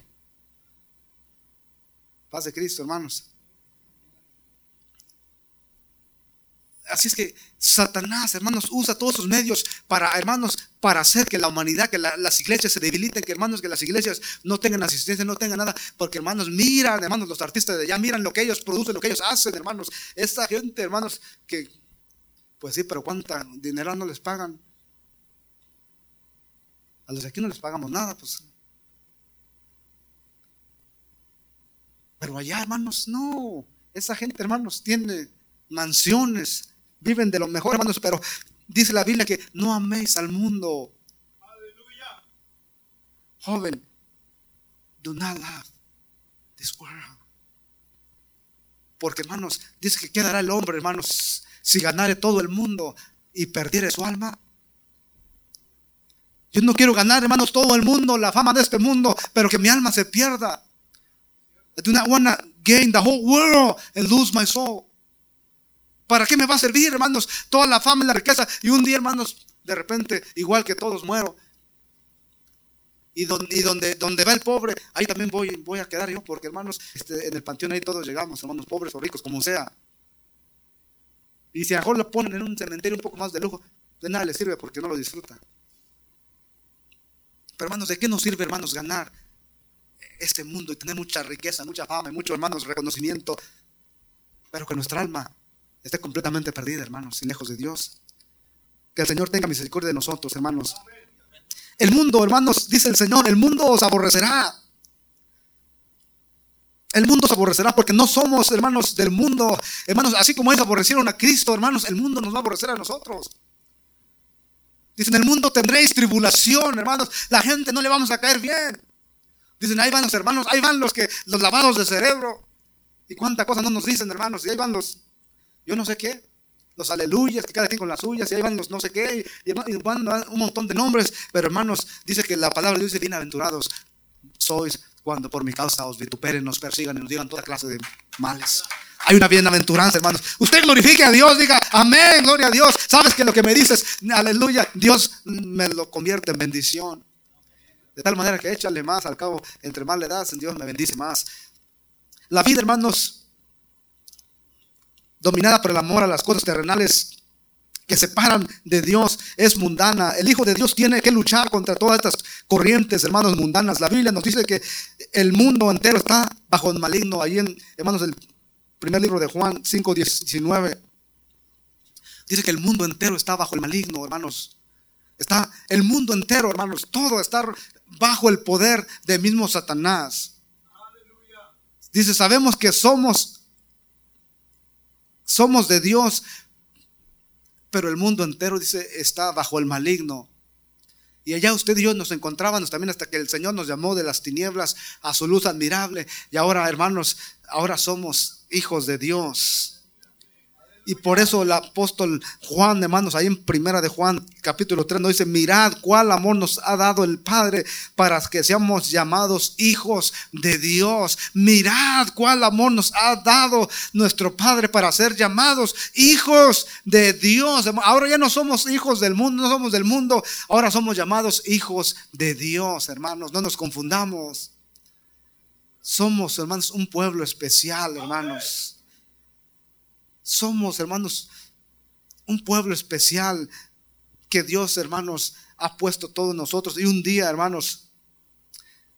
Speaker 1: Paz de Cristo, hermanos. Así es que Satanás, hermanos, usa todos sus medios para, hermanos, para hacer que la humanidad, que las iglesias se debiliten, que hermanos, que las iglesias no tengan asistencia, no tengan nada, porque hermanos, miran, hermanos, los artistas de allá, miran lo que ellos producen, lo que ellos hacen, hermanos. Esta gente, hermanos, que, pues sí, pero cuánta dinero no les pagan. A los de aquí no les pagamos nada, pues. Pero allá, hermanos, no. Esa gente, hermanos, tiene mansiones, viven de lo mejor, hermanos, pero dice la Biblia que no améis al mundo. Aleluya. Joven, do not love this world. Porque, hermanos, dice que quedará el hombre, hermanos, si ganare todo el mundo y perdiere su alma. Yo no quiero ganar, hermanos, todo el mundo, la fama de este mundo, pero que mi alma se pierda. I do not want to gain the whole world and lose my soul. ¿Para qué me va a servir, hermanos, toda la fama y la riqueza? Y un día, hermanos, de repente, igual que todos, muero. Y donde, va el pobre, ahí también voy, a quedar yo, porque hermanos, este, en el panteón ahí todos llegamos, hermanos, pobres o ricos, como sea. Y si a lo ponen en un cementerio un poco más de lujo, de nada le sirve porque no lo disfruta. Pero hermanos, ¿de qué nos sirve, hermanos, ganar este mundo y tener mucha riqueza, mucha fama y mucho, hermanos, reconocimiento? Pero que nuestra alma esté completamente perdida, hermanos, y lejos de Dios. Que el Señor tenga misericordia de nosotros, hermanos. El mundo, hermanos, dice el Señor, el mundo os aborrecerá. El mundo os aborrecerá porque no somos, hermanos, del mundo. Hermanos, así como ellos aborrecieron a Cristo, hermanos, el mundo nos va a aborrecer a nosotros. Dice, en el mundo tendréis tribulación, hermanos. La gente no le vamos a caer bien. Dicen, ahí van los hermanos, ahí van los que los lavados de cerebro. Y cuánta cosa no nos dicen, hermanos. Y ahí van los, yo no sé qué, los aleluyas, que cada quien con las suyas, y ahí van los no sé qué, y, van un montón de nombres. Pero hermanos, dice que la palabra dice, bienaventurados sois cuando por mi causa os vituperen, nos persigan y nos digan toda clase de males. Hay una bienaventuranza, hermanos. Usted glorifique a Dios, diga, amén, gloria a Dios. Sabes que lo que me dices, aleluya, Dios me lo convierte en bendición. De tal manera que échale más, al cabo, entre más le das, Dios me bendice más. La vida, hermanos, dominada por el amor a las cosas terrenales que separan de Dios, es mundana. El Hijo de Dios tiene que luchar contra todas estas corrientes, hermanos, mundanas. La Biblia nos dice que el mundo entero está bajo el maligno. Ahí en, hermanos, el primer libro de Juan 5, 19. Dice que el mundo entero está bajo el maligno, hermanos. Está el mundo entero, hermanos. Todo está bajo el poder del mismo Satanás. Dice, sabemos que somos somos de Dios, pero el mundo entero dice está bajo el maligno. Y allá usted y yo nos encontrábamos también hasta que el Señor nos llamó de las tinieblas a su luz admirable. Y ahora, hermanos, ahora somos hijos de Dios. Y por eso el apóstol Juan, hermanos, ahí en primera de Juan, capítulo 3, nos dice, mirad cuál amor nos ha dado el Padre para que seamos llamados hijos de Dios. Mirad cuál amor nos ha dado nuestro Padre para ser llamados hijos de Dios. Ahora ya no somos hijos del mundo, no somos del mundo, ahora somos llamados hijos de Dios, hermanos. No nos confundamos. Somos, hermanos, un pueblo especial, hermanos. Somos, hermanos, un pueblo especial que Dios, hermanos, ha puesto todos nosotros. Y un día, hermanos,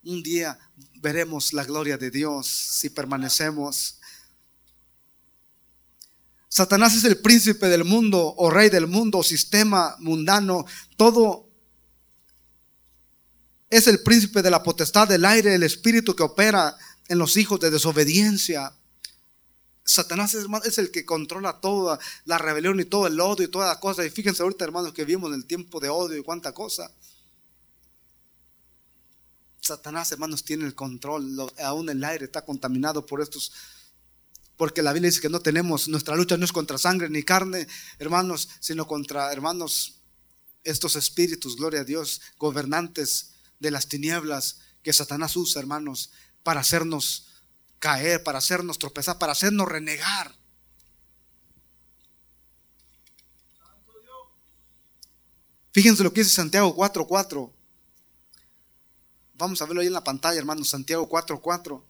Speaker 1: un día veremos la gloria de Dios si permanecemos. Satanás es el príncipe del mundo o rey del mundo, sistema mundano, todo es el príncipe de la potestad del aire, el espíritu que opera en los hijos de desobediencia. Satanás es, el que controla toda la rebelión y todo el odio y toda la cosa. Y fíjense ahorita, hermanos, que vivimos en el tiempo de odio y cuánta cosa. Satanás, hermanos, tiene el control. aún el aire está contaminado por estos. Porque la Biblia dice que no tenemos, nuestra lucha no es contra sangre ni carne, hermanos, sino contra, hermanos, estos espíritus, gloria a Dios, gobernantes de las tinieblas que Satanás usa, hermanos, para hacernos caer, para hacernos tropezar, para hacernos renegar. Fíjense lo que dice Santiago 4:4. Vamos a verlo ahí en la pantalla, hermanos. Santiago 4:4.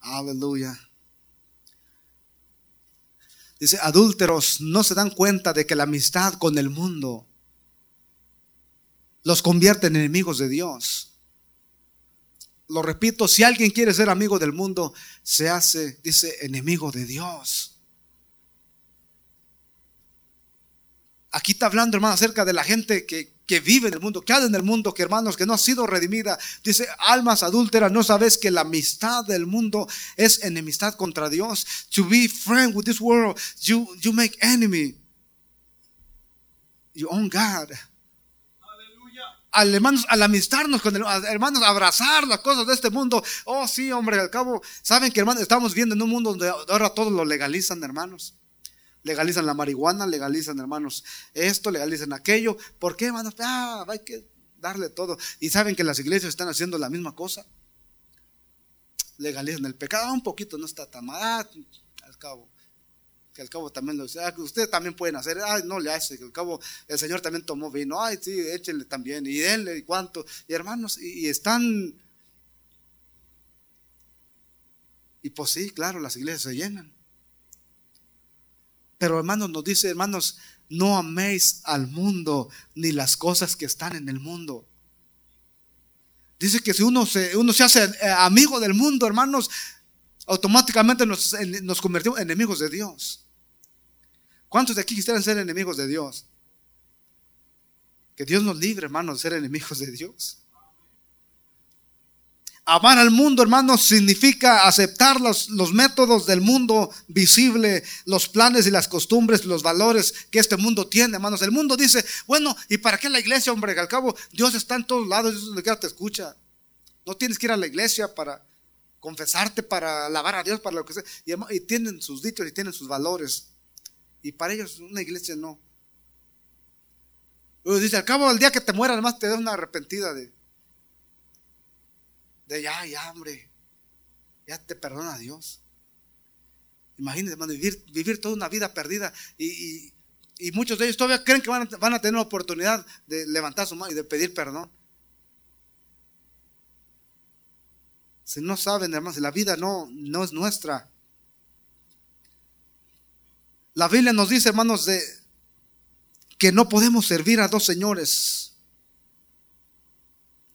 Speaker 1: Aleluya. Dice, adúlteros, no se dan cuenta de que la amistad con el mundo los convierte en enemigos de Dios. Lo repito, si alguien quiere ser amigo del mundo, se hace, dice, enemigo de Dios. Aquí está hablando, hermano, acerca de la gente que, que vive en el mundo, que ha en el mundo, que hermanos, que no ha sido redimida. Dice, almas adúlteras, ¿no sabes que la amistad del mundo es enemistad contra Dios? To be friend with this world, you, you make enemy. You own God al hermanos, al amistarnos con el, hermanos, abrazar las cosas de este mundo. Oh, sí, hombre, al cabo, saben que hermanos, estamos viendo en un mundo donde ahora todos lo legalizan, hermanos. Legalizan la marihuana, legalizan, hermanos, esto, legalizan aquello. ¿Por qué, hermanos? Ah, hay que darle todo. Y saben que las iglesias están haciendo la misma cosa. Legalizan el pecado, un poquito no está tan mal, ah, al cabo que al cabo también lo dice, ah, ustedes también pueden hacer, ay, no le hace, que al cabo el Señor también tomó vino, ay, sí, échenle también, y denle, y cuánto, y hermanos, y, están, y pues sí, claro, las iglesias se llenan. Pero hermanos, nos dice, hermanos, no améis al mundo ni las cosas que están en el mundo. Dice que si uno se, uno se hace eh, amigo del mundo, hermanos, automáticamente nos, nos convertimos en enemigos de Dios. ¿Cuántos de aquí quisieran ser enemigos de Dios? Que Dios nos libre, hermanos, de ser enemigos de Dios. Amar al mundo, hermanos, significa aceptar los, métodos del mundo visible, los planes y las costumbres, los valores que este mundo tiene, hermanos. El mundo dice, bueno, ¿y para qué la iglesia, hombre? Al cabo, Dios está en todos lados, Dios te escucha. No tienes que ir a la iglesia para confesarte, para alabar a Dios, para lo que sea. Y, tienen sus dichos y tienen sus valores. Y para ellos una iglesia no. Dice, al cabo del día que te mueras, además te da una arrepentida de de ya, ya, hombre, ya te perdona Dios. Imagínense, hermano, vivir, vivir toda una vida perdida y, muchos de ellos todavía creen que van a, van a tener la oportunidad de levantar su mano y de pedir perdón. Si no saben, hermanos, la vida no, no es nuestra. La Biblia nos dice, hermanos, de que no podemos servir a dos señores.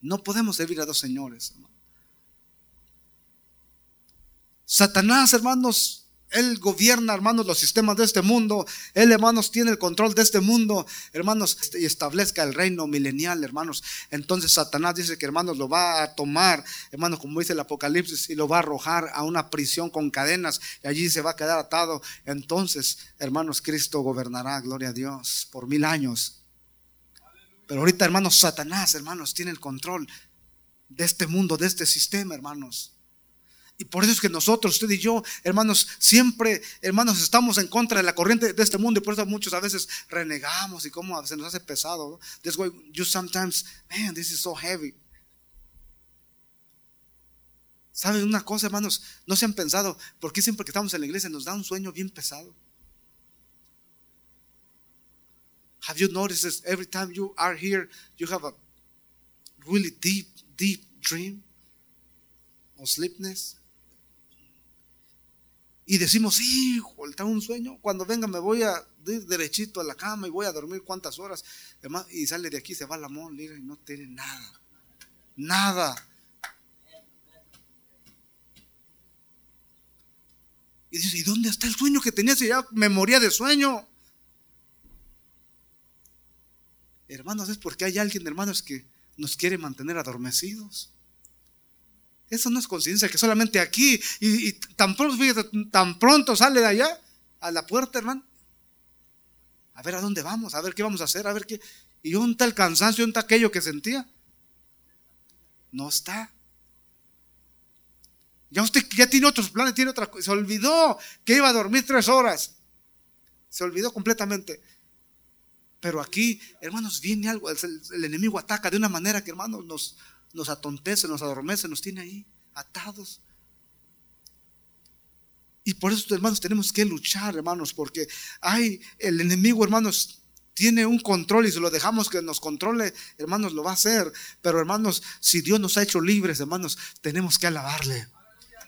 Speaker 1: No podemos servir a dos señores. Hermano. Satanás, hermanos, él gobierna, hermanos, los sistemas de este mundo. Él, hermanos, tiene el control de este mundo, hermanos, y establezca el reino milenial, hermanos. Entonces Satanás dice que, hermanos, lo va a tomar, hermanos, como dice el Apocalipsis, y lo va a arrojar a una prisión con cadenas, y allí se va a quedar atado. Entonces, hermanos, Cristo gobernará, gloria a Dios, por mil años. Pero ahorita, hermanos, Satanás, hermanos, tiene el control de este mundo, de este sistema, hermanos. Y por eso es que nosotros, usted y yo, hermanos, siempre, hermanos, estamos en contra de la corriente de este mundo y por eso muchos a veces renegamos y como se nos hace pesado. That's why you sometimes, man, this is so heavy. ¿Saben una cosa, hermanos? No se han pensado, ¿por qué siempre que estamos en la iglesia nos da un sueño bien pesado? Have you noticed this? Every time you are here, you have a really deep, deep dream or sleepness? Y decimos, hijo, tengo un sueño. Cuando venga me voy a ir derechito a la cama y voy a dormir cuántas horas. Y sale de aquí, se va al amor, y no tiene nada. Nada. Y dice, ¿y dónde está el sueño que tenía? Si ya me moría de sueño. Hermanos, es porque hay alguien, hermanos, que nos quiere mantener adormecidos. Eso no es conciencia, que solamente aquí y, tan, pronto, sale de allá a la puerta, hermano. A ver a dónde vamos, a ver qué vamos a hacer, a ver qué. Y dónde está el cansancio, dónde está aquello que sentía. No está. Ya usted ya tiene otros planes, tiene otra Se olvidó que iba a dormir tres horas. Se olvidó completamente. Pero aquí, hermanos, viene algo. El enemigo ataca de una manera que, hermanos, nos, nos atontece, nos adormece, nos tiene ahí atados. Y por eso, hermanos, tenemos que luchar, hermanos, porque hay el enemigo, hermanos, tiene un control y si lo dejamos que nos controle, hermanos, lo va a hacer. Pero, hermanos, si Dios nos ha hecho libres, hermanos, tenemos que alabarle.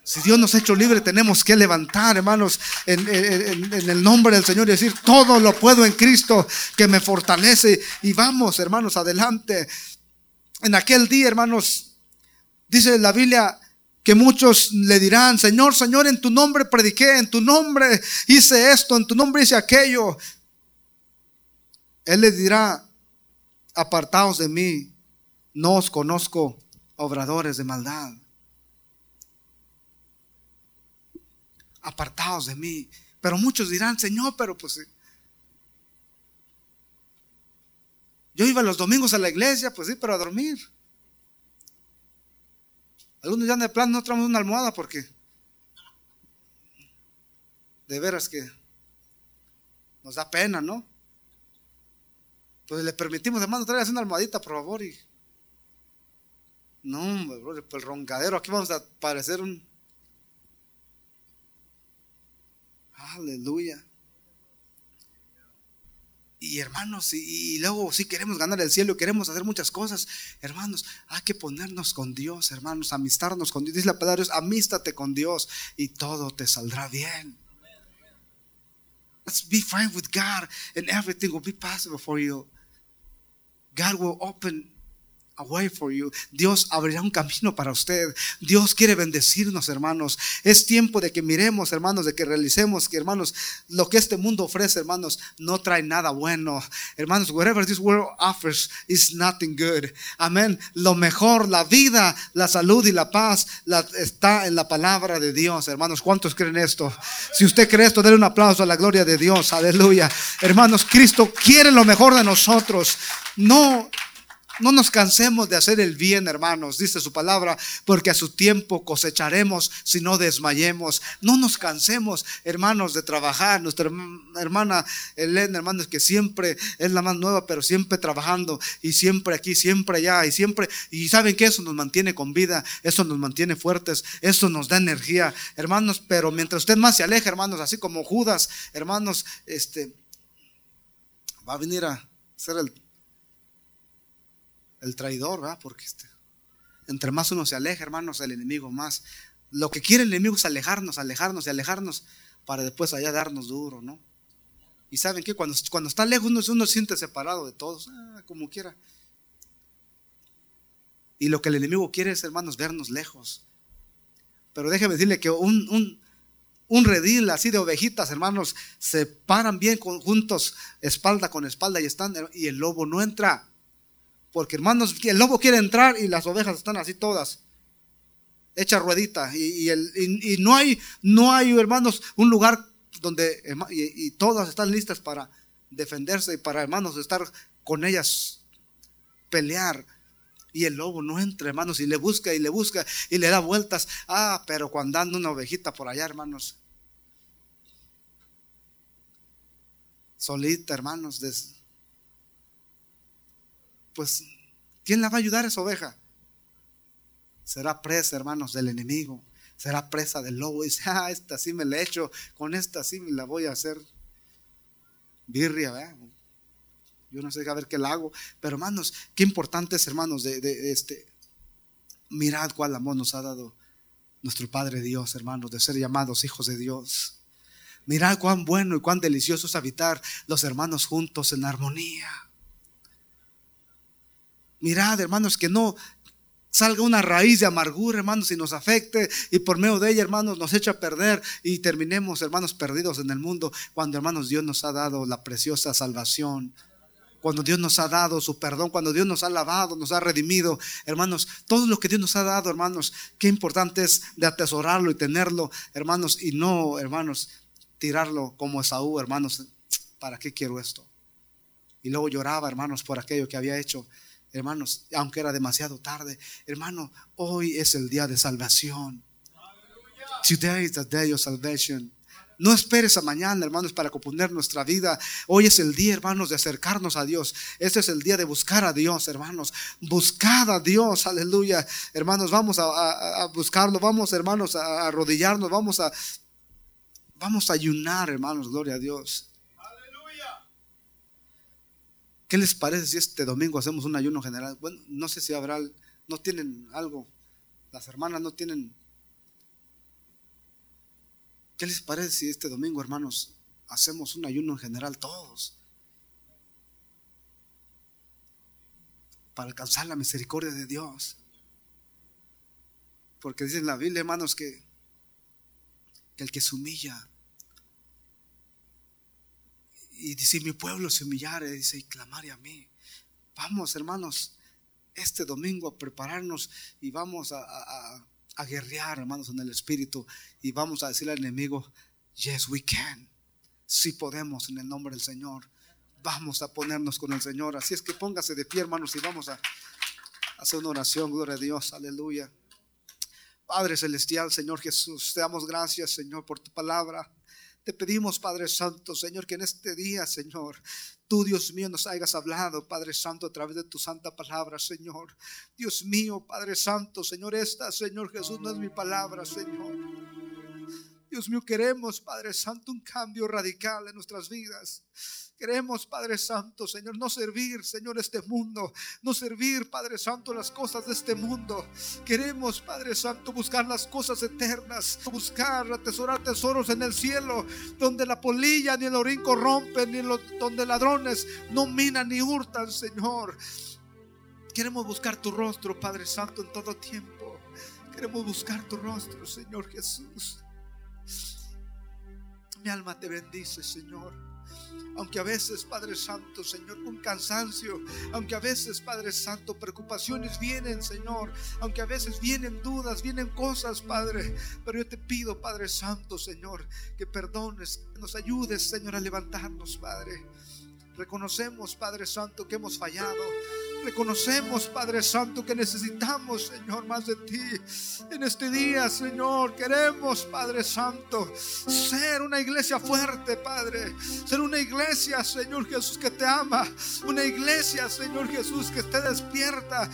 Speaker 1: Si Dios nos ha hecho libres, tenemos que levantar, hermanos, en, en, el nombre del Señor y decir, todo lo puedo en Cristo que me fortalece. Y vamos, hermanos, adelante en aquel día, hermanos, dice la Biblia que muchos le dirán, Señor, Señor, en tu nombre prediqué, en tu nombre hice esto, en tu nombre hice aquello. Él le dirá, apartaos de mí, no os conozco, obradores de maldad. Apartaos de mí. Pero muchos dirán, Señor, pero pues Yo iba los domingos a la iglesia, pues sí, pero a dormir. Algunos ya de plan no traemos una almohada porque de veras que nos da pena, ¿no? Pues le permitimos, hermano, traer una almohadita, por favor. Y... No, pues el roncadero, aquí vamos a parecer un... Aleluya. Y hermanos, y, luego si queremos ganar el cielo, queremos hacer muchas cosas, hermanos, hay que ponernos con Dios, hermanos, amistarnos con Dios. Dice la palabra, amístate con Dios y todo te saldrá bien. Let's be fine with God and everything will be possible for you. God will open a way for you. Dios abrirá un camino para usted. Dios quiere bendecirnos, hermanos. Es tiempo de que miremos, hermanos, de que realicemos que, hermanos, lo que este mundo ofrece, hermanos, no trae nada bueno. Hermanos, whatever this world offers is nothing good. Amén. Lo mejor, la vida, la salud y la paz está en la palabra de Dios, hermanos. ¿Cuántos creen esto? Si usted cree esto, denle un aplauso a la gloria de Dios. Aleluya. Hermanos, Cristo quiere lo mejor de nosotros. No no nos cansemos de hacer el bien, hermanos, dice su palabra, porque a su tiempo cosecharemos si no desmayemos. No nos cansemos, hermanos, de trabajar. Nuestra hermana Elena, hermanos, que siempre es la más nueva, pero siempre trabajando y siempre aquí, siempre allá y siempre. Y saben que eso nos mantiene con vida, eso nos mantiene fuertes, eso nos da energía, hermanos. Pero mientras usted más se aleja, hermanos, así como Judas, hermanos, este va a venir a ser el el traidor, ¿verdad? Porque este, entre más uno se aleja, hermanos, el enemigo más. Lo que quiere el enemigo es alejarnos, alejarnos y alejarnos para después allá darnos duro, ¿no? Y saben que cuando, cuando está lejos uno, uno se siente separado de todos, ah, como quiera. Y lo que el enemigo quiere es, hermanos, vernos lejos. Pero déjeme decirle que un, un, un redil así de ovejitas, hermanos, se paran bien juntos, espalda con espalda y están, y el lobo no entra. Porque hermanos, el lobo quiere entrar y las ovejas están así todas, hecha ruedita. Y, y, no, hay, no hay, hermanos, un lugar donde, y, todas están listas para defenderse y para, hermanos, estar con ellas, pelear. Y el lobo no entra, hermanos, y le busca y le busca y le da vueltas. Ah, pero cuando anda una ovejita por allá, hermanos, solita, hermanos, pues, ¿quién la va a ayudar a esa oveja? Será presa, hermanos, del enemigo. Será presa del lobo. Y dice, ah, esta sí me la echo, con esta sí me la voy a hacer birria, ¿verdad? Yo no sé a ver qué la hago. Pero hermanos, qué importante es, hermanos, de, este. Mirad cuál amor nos ha dado nuestro Padre Dios, hermanos, de ser llamados hijos de Dios. Mirad cuán bueno y cuán delicioso es habitar los hermanos juntos en armonía. Mirad, hermanos, que no salga una raíz de amargura, hermanos, y nos afecte y por medio de ella, hermanos, nos echa a perder y terminemos, hermanos, perdidos en el mundo cuando, hermanos, Dios nos ha dado la preciosa salvación. Cuando Dios nos ha dado su perdón, cuando Dios nos ha lavado, nos ha redimido, hermanos, todo lo que Dios nos ha dado, hermanos, qué importante es de atesorarlo y tenerlo, hermanos, y no, hermanos, tirarlo como Esaú, hermanos, ¿para qué quiero esto? Y luego lloraba, hermanos, por aquello que había hecho. Hermanos, aunque era demasiado tarde, hermano, hoy es el día de salvación. Today is the day of salvation. No esperes a mañana, hermanos, para componer nuestra vida. Hoy es el día, hermanos, de acercarnos a Dios. Este es el día de buscar a Dios, hermanos. Buscad a Dios, aleluya. Hermanos, vamos a, buscarlo. Vamos, hermanos, a arrodillarnos. Vamos a, vamos a ayunar, hermanos. Gloria a Dios. ¿Qué les parece si este domingo hacemos un ayuno general? Bueno, no sé si habrá, no tienen algo, las hermanas no tienen. ¿Qué les parece si este domingo, hermanos, hacemos un ayuno en general todos? Para alcanzar la misericordia de Dios. Porque dice en la Biblia, hermanos, que, que el que se humilla y si mi pueblo se humillare, dice, y clamare a mí. Vamos, hermanos, este domingo a prepararnos y vamos a, a, guerrear, hermanos, en el Espíritu. Y vamos a decirle al enemigo, yes, we can. Si podemos en el nombre del Señor. Vamos a ponernos con el Señor. Así es que póngase de pie, hermanos, y vamos a hacer una oración. Gloria a Dios. Aleluya. Padre Celestial, Señor Jesús, te damos gracias, Señor, por tu palabra. Te pedimos, Padre Santo, Señor, que en este día, Señor, tú, Dios mío, nos hayas hablado, Padre Santo, a través de tu santa palabra, Señor. Dios mío, Padre Santo, Señor, esta, Señor Jesús, no es mi palabra, Señor. Dios mío, queremos, Padre Santo, un cambio radical en nuestras vidas. Queremos, Padre Santo, Señor, no servir, Señor, este mundo, no servir, Padre Santo, las cosas de este mundo. Queremos, Padre Santo, buscar las cosas eternas, buscar, atesorar tesoros en el cielo, donde la polilla ni el orín corrompen, ni donde ladrones no minan ni hurtan, Señor. Queremos buscar tu rostro, Padre Santo, en todo tiempo. Queremos buscar tu rostro, Señor Jesús. Mi alma te bendice, Señor. Aunque a veces, Padre Santo, Señor, con cansancio, aunque a veces, Padre Santo, preocupaciones vienen, Señor, aunque a veces vienen dudas, vienen cosas, Padre, pero yo te pido, Padre Santo, Señor, que perdones, que nos ayudes, Señor, a levantarnos, Padre. Reconocemos, Padre Santo, que hemos fallado. Reconocemos, Padre Santo, que necesitamos, Señor, más de ti. En este día, Señor, queremos, Padre Santo, ser una iglesia fuerte, Padre. Ser una iglesia, Señor Jesús, que te ama. Una iglesia, Señor Jesús, que esté despierta.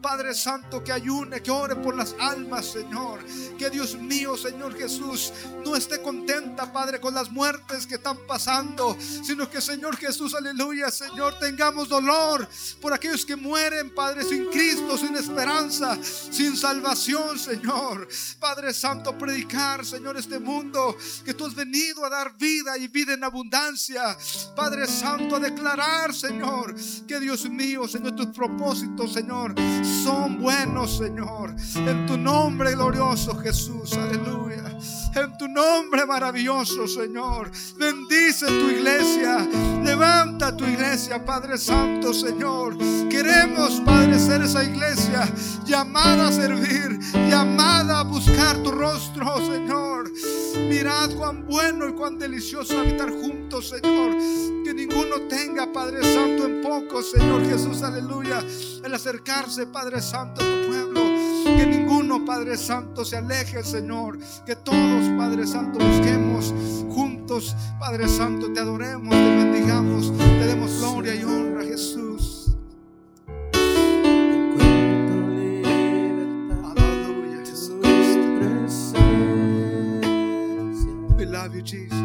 Speaker 1: Padre Santo, que ayune, que ore por las almas, Señor. Que Dios mío, Señor Jesús, no esté contenta, Padre, con las muertes que están pasando, sino que, Señor Jesús, aleluya, Señor, tengamos dolor por aquellos que mueren, Padre, sin Cristo, sin esperanza, sin salvación, Señor. Padre Santo, predicar, Señor, este mundo, que tú has venido a dar vida y vida en abundancia. Padre Santo, a declarar, Señor, que Dios mío, Señor, tus propósitos, Señor, son buenos, Señor. En tu nombre glorioso, Jesús. Aleluya. En tu nombre maravilloso, Señor. Bendice tu iglesia. Levanta tu iglesia, Padre Santo, Señor. Queremos, Padre, ser esa iglesia llamada a servir, llamada a buscar tu rostro, Señor. Mirad cuán bueno y cuán delicioso habitar juntos, Señor. Que ninguno tenga, Padre Santo, en poco, Señor Jesús, aleluya. El acercarse, Padre Santo, a tu pueblo. Que ninguno, Padre Santo, se aleje, Señor. Que todos, Padre Santo, busquemos juntos, Padre Santo, te adoremos, te bendigamos, te demos gloria y honra, Jesús. Jesus.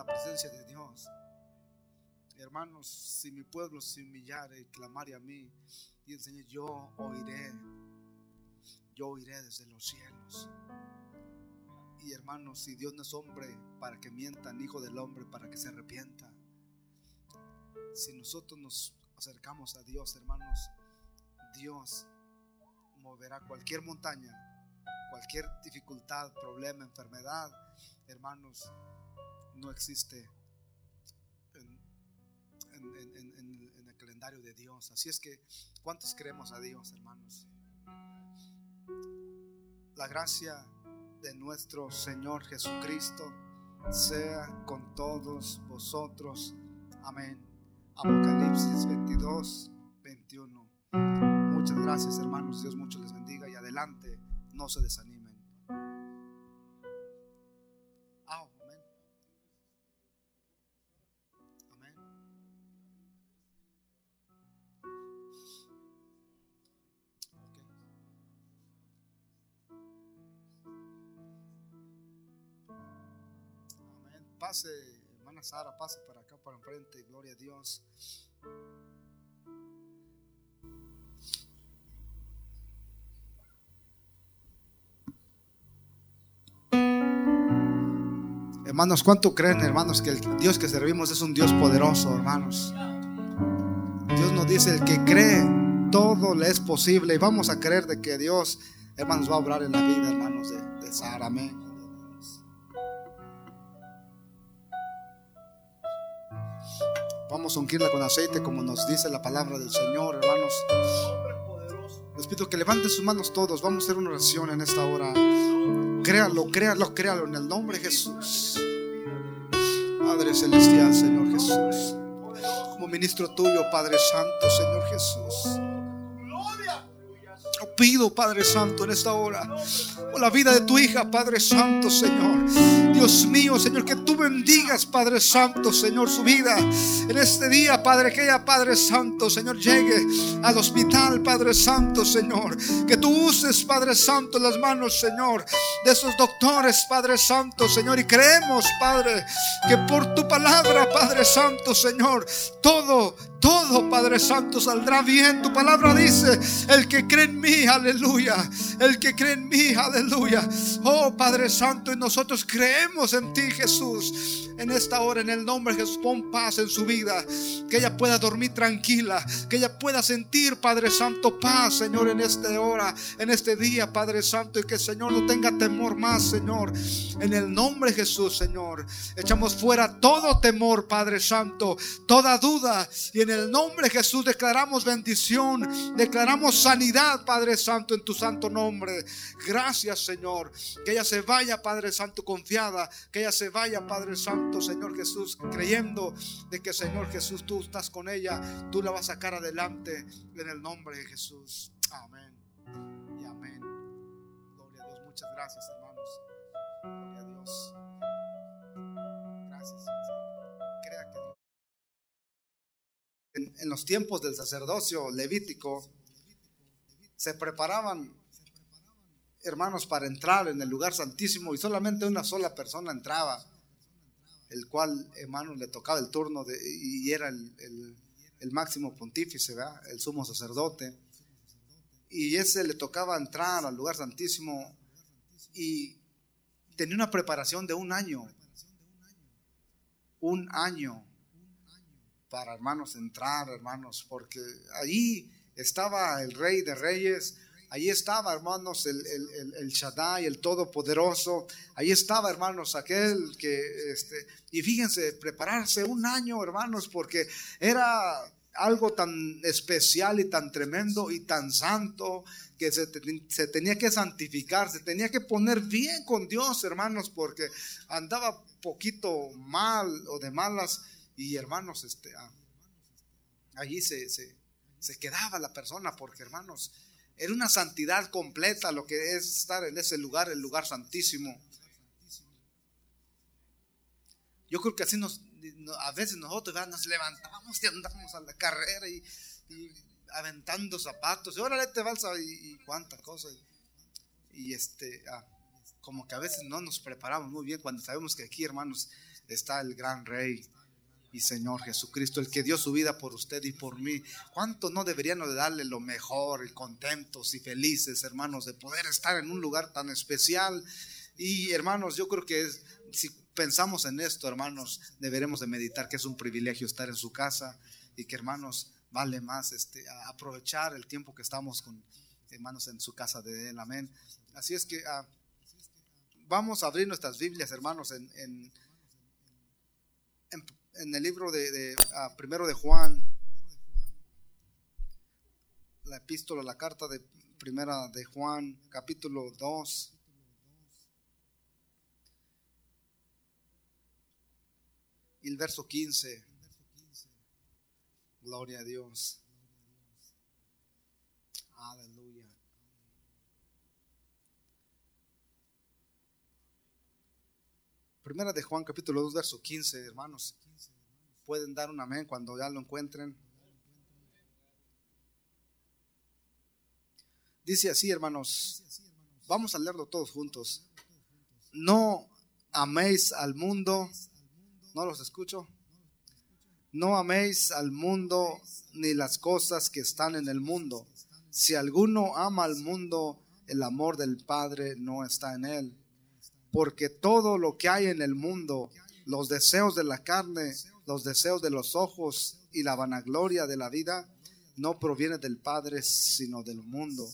Speaker 1: la presencia de Dios. Hermanos, si mi pueblo se humillare y clamare a mí y el Señor, yo oiré, yo oiré desde los cielos. Y hermanos, si Dios no es hombre para que mienta, ni hijo del hombre para que se arrepienta. Si nosotros nos acercamos a Dios, hermanos, Dios moverá cualquier montaña, cualquier dificultad, problema, enfermedad, hermanos, no existe en, el calendario de Dios. Así es que, ¿cuántos creemos a Dios, hermanos? La gracia de nuestro Señor Jesucristo sea con todos vosotros. Amén. Apocalipsis 22, 21. Muchas gracias, hermanos. Dios mucho les bendiga y adelante, no se desanime. pase, hermana Sara, pase para acá, para enfrente, gloria a Dios. Hermanos, ¿cuánto creen, hermanos, que el Dios que servimos es un Dios poderoso, hermanos? Dios nos dice, el que cree, todo le es posible. Y vamos a creer de que Dios, hermanos, va a obrar en la vida, hermanos, de, Sara. Amén. Vamos a ungirla con aceite, como nos dice la palabra del Señor, hermanos. Les pido que levanten sus manos todos. Vamos a hacer una oración en esta hora. Créalo, créalo, créalo en el nombre de Jesús. Padre Celestial, Señor Jesús. Como ministro tuyo, Padre Santo, Señor Jesús. Pido, Padre Santo, en esta hora, por la vida de tu hija, Padre Santo, Señor. Dios mío, Señor, que tú bendigas, Padre Santo, Señor, su vida. En este día, Padre, que ella, Padre Santo, Señor, llegue al hospital, Padre Santo, Señor. Que tú uses, Padre Santo, las manos, Señor, de esos doctores, Padre Santo, Señor. Y creemos, Padre, que por tu palabra, Padre Santo, Señor, todo, todo, Padre Santo, saldrá bien. Tu palabra dice, el que cree en mí, aleluya. El que cree en mí, aleluya. Oh, Padre Santo, y nosotros creemos en ti, Jesús. En esta hora, en el nombre de Jesús, pon paz en su vida. Que ella pueda dormir tranquila. Que ella pueda sentir, Padre Santo, paz, Señor, en esta hora, en este día, Padre Santo. Y que, Señor, no tenga temor más, Señor. En el nombre de Jesús, Señor. Echamos fuera todo temor, Padre Santo. Toda duda. Y en el nombre de Jesús declaramos bendición. Declaramos sanidad, Padre Santo, en tu santo nombre. Gracias, Señor. Que ella se vaya, Padre Santo, confiada. Que ella se vaya, Padre Santo, Señor Jesús, creyendo de que, Señor Jesús, tú estás con ella. Tú la vas a sacar adelante en el nombre de Jesús. Amén. Y amén. Gloria a Dios. Muchas gracias, hermanos. Gloria a Dios. En, los tiempos del sacerdocio levítico se preparaban hermanos para entrar en el lugar santísimo y solamente una sola persona entraba, el cual hermanos le tocaba el turno de, y era el, máximo pontífice, el sumo sacerdote. Y ese le tocaba entrar al lugar santísimo y tenía una preparación de un año, un año para hermanos entrar, hermanos, porque ahí estaba el rey de reyes, ahí estaba, hermanos, el, el, el, el Shaddai, el Todopoderoso, ahí estaba, hermanos, aquel que, este, y fíjense, prepararse un año, hermanos, porque era algo tan especial y tan tremendo y tan santo que se, se tenía que santificar, se tenía que poner bien con Dios, hermanos, porque andaba poquito mal o de malas y hermanos, este, ah, allí se, se, quedaba la persona porque hermanos, era una santidad completa lo que es estar en ese lugar, el lugar santísimo. Yo creo que así nos, no- a veces nosotros nos levantamos y andamos a la carrera y, aventando zapatos, y órale te balsa y, y cuánta cosa. Y, y este, ah, como que a veces no nos preparamos muy bien cuando sabemos que aquí, hermanos, está el gran rey y Señor Jesucristo, el que dio su vida por usted y por mí. ¿Cuánto no deberíamos de darle lo mejor y contentos y felices, hermanos, de poder estar en un lugar tan especial? Y hermanos, yo creo que si pensamos en esto, hermanos, deberemos de meditar que es un privilegio estar en su casa y que, hermanos, vale más este, aprovechar el tiempo que estamos con hermanos en su casa de él. Amén. Así es que ah, vamos a abrir nuestras Biblias, hermanos, en, en, el libro de, de, ah, primero de Juan, la epístola, la carta de primera de Juan, capítulo 2. Y el verso 15. Gloria a Dios. Aleluya. Primera de Juan, capítulo 2, verso 15, hermanos. Pueden dar un amén cuando ya lo encuentren. Dice así, hermanos. Vamos a leerlo todos juntos. No améis al mundo. No los escucho. No améis al mundo ni las cosas que están en el mundo. Si alguno ama al mundo, el amor del Padre no está en él. porque todo lo que hay en el mundo, los deseos de la carne, los deseos de los ojos y la vanagloria de la vida, no proviene del Padre, sino del mundo.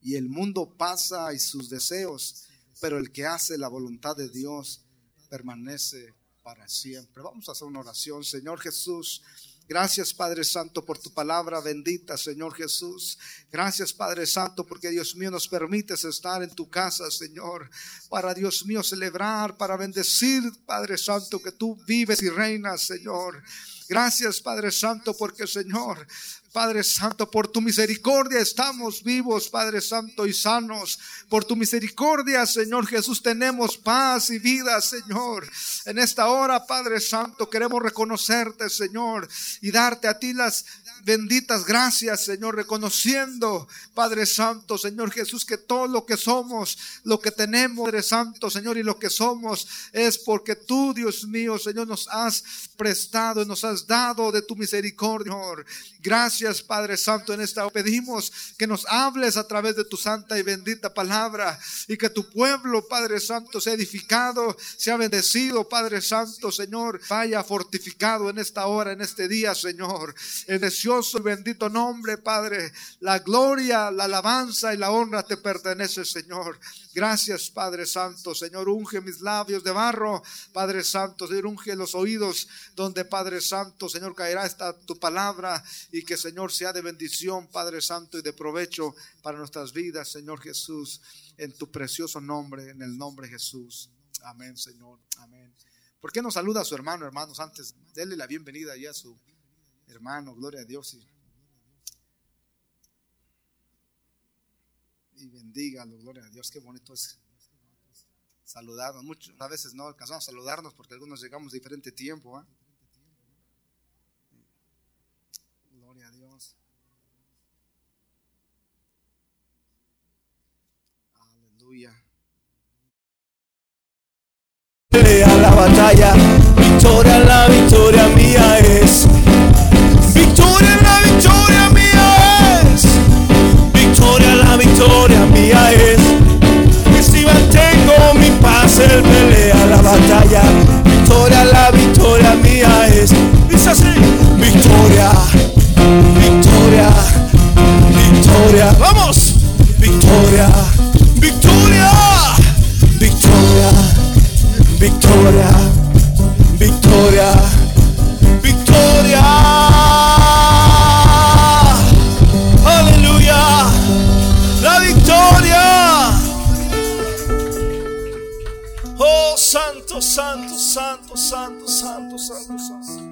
Speaker 1: Y el mundo pasa y sus deseos, pero el que hace la voluntad de Dios permanece para siempre. Vamos a hacer una oración, Señor Jesús. Gracias Padre Santo por tu palabra bendita, Señor Jesús. Gracias Padre Santo porque Dios mío nos permites estar en tu casa, Señor, para Dios mío celebrar, para bendecir, Padre Santo, que tú vives y reinas, Señor. Gracias Padre Santo porque Señor, Padre Santo, por tu misericordia estamos vivos, Padre Santo, y sanos. Por tu misericordia, Señor Jesús, tenemos paz y vida, Señor. En esta hora, Padre Santo, queremos reconocerte, Señor, y darte a ti las benditas gracias, Señor, reconociendo, Padre Santo, Señor Jesús, que todo lo que somos, lo que tenemos, Padre Santo, Señor, y lo que somos es porque tú, Dios mío, Señor, nos has prestado y nos has dado de tu misericordia, Señor. Gracias, Padre Santo, en esta pedimos que nos hables a través de tu santa y bendita palabra y que tu pueblo, Padre Santo, sea edificado, sea bendecido, Padre Santo, Señor, vaya fortificado en esta hora, en este día, Señor. El precioso y bendito nombre, Padre, la gloria, la alabanza y la honra te pertenece, Señor. Gracias, Padre Santo. Señor, unge mis labios de barro. Padre Santo, Señor, unge los oídos donde, Padre Santo, Señor, caerá esta tu palabra y que, Señor, sea de bendición, Padre Santo, y de provecho para nuestras vidas, Señor Jesús, en tu precioso nombre, en el nombre de Jesús. Amén, Señor. Amén. ¿Por qué no saluda a su hermano, hermanos? Antes, denle la bienvenida ya a su hermano. Gloria a Dios. Y, y bendígalo, gloria a Dios. Qué bonito es saludarnos. Muchas veces no alcanzamos a saludarnos porque algunos llegamos a diferente tiempo. ¿ah? Gloria a Dios. Aleluya.
Speaker 2: La batalla, victoria, la victoria mía es. Victoria, la victoria mía es. Victoria, la victoria mía es. Y si mantengo mi paz, él pelea la batalla. Victoria, la victoria mía Victoria, victoria, victoria. Aleluya, la victoria. Oh, santo, santo, santo, santo, santo, santo, santo.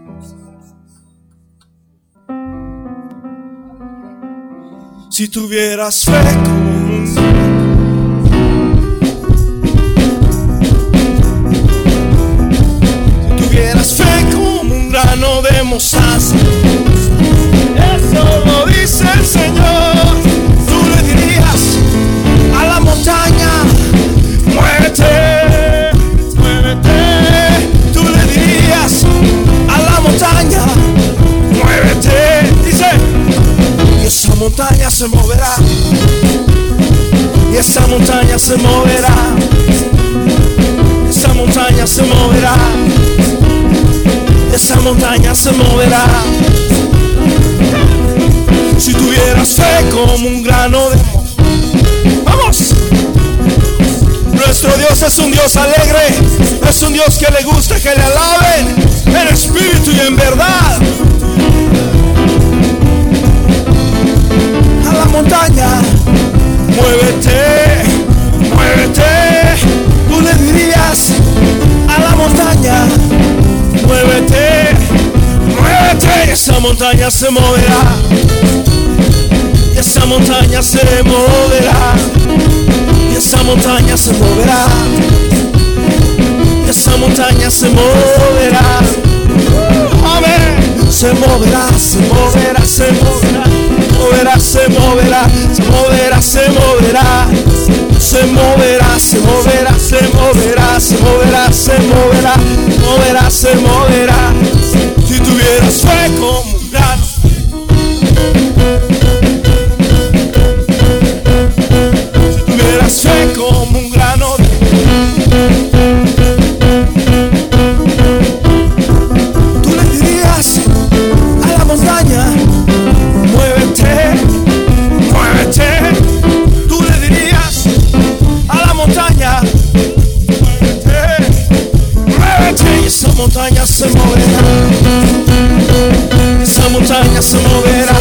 Speaker 2: Si tuvieras fe fe como un grano de mostaza. Eso lo dice el Señor. Tú le dirías a la montaña, muévete, muévete. Tú le dirías a la montaña, muévete. Dice, y esa montaña se moverá. Y esa montaña se moverá. Esa montaña se moverá esa montaña se moverá. Si tuvieras fe como un grano de mo- Vamos. Nuestro Dios es un Dios alegre, es un Dios que le gusta que le alaben en espíritu y en verdad. A la montaña, muévete, muévete. Tú le dirías a la montaña, muévete, muévete. Esa montaña se moverá. Esa montaña se moverá. Y esa montaña se moverá. Esa montaña se moverá. Amén. Se moverá, se moverá, se. Moverá, se moverá, se moverá, se moverá. Se moverá, se moverá, se moverá, se moverá, se moverá, moverá, se moverá. Si tuvieras fe como montaña se moverá.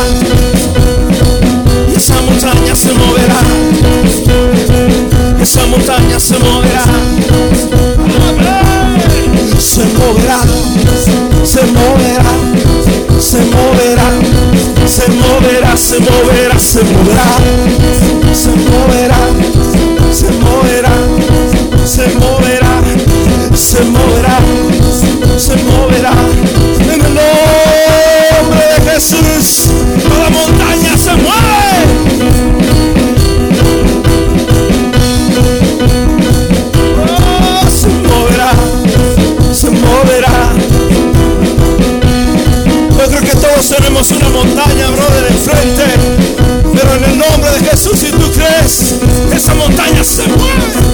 Speaker 2: Esa montaña se moverá. Esa montaña se moverá. Se moverá, se moverá, se moverá, se moverá, se moverá, se moverá, se moverá, se moverá, se moverá, se moverá, se moverá. Jesús, la montaña se mueve. Oh, se moverá, se moverá. Yo creo que todos tenemos una montaña, brother, enfrente. Pero en el nombre de Jesús, si tú crees, esa montaña se mueve.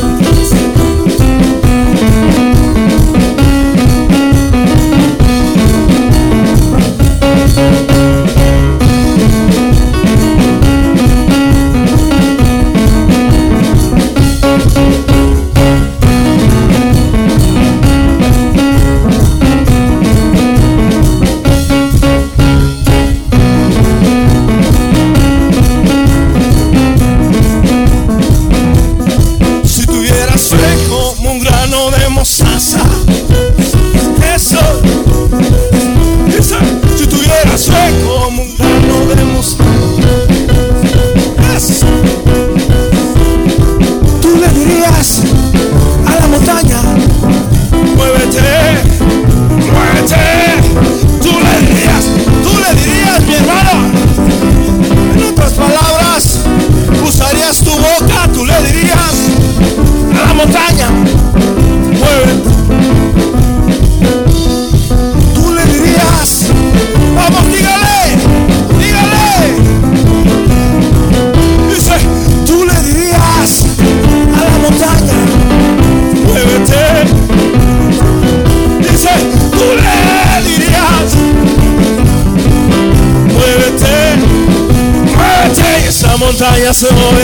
Speaker 2: So.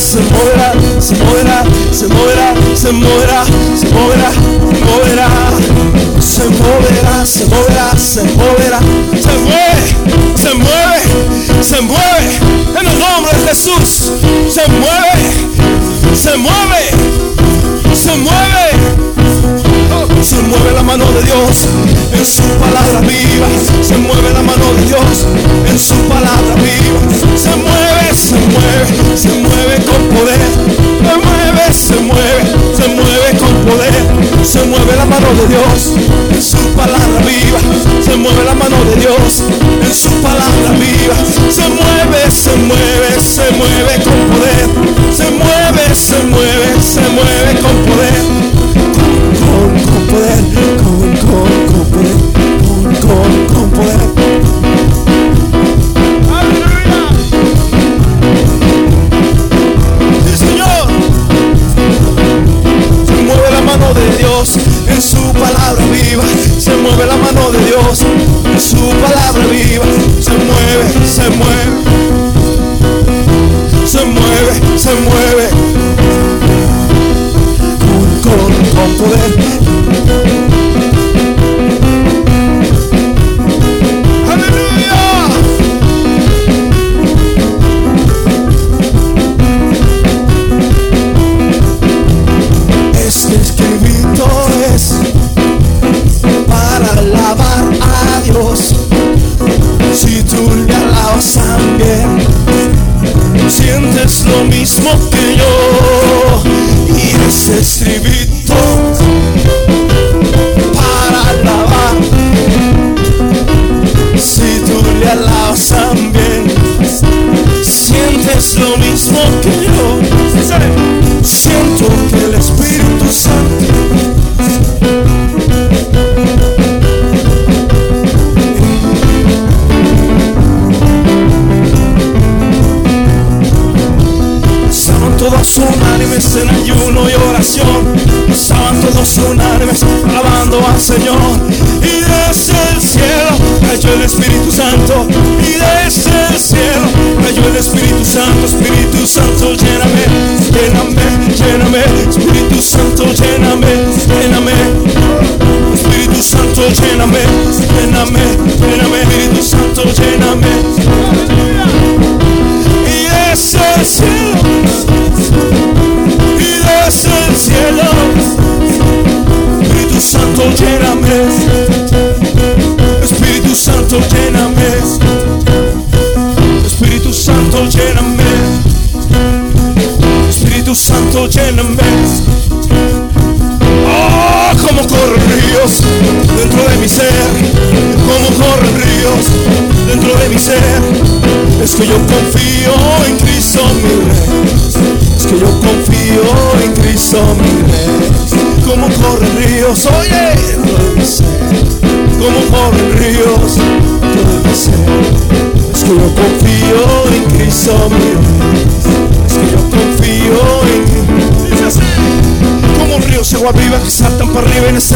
Speaker 2: se moverá, se moverá, se moverá, se moverá, se moverá. se mueve, se mueve, se mueve.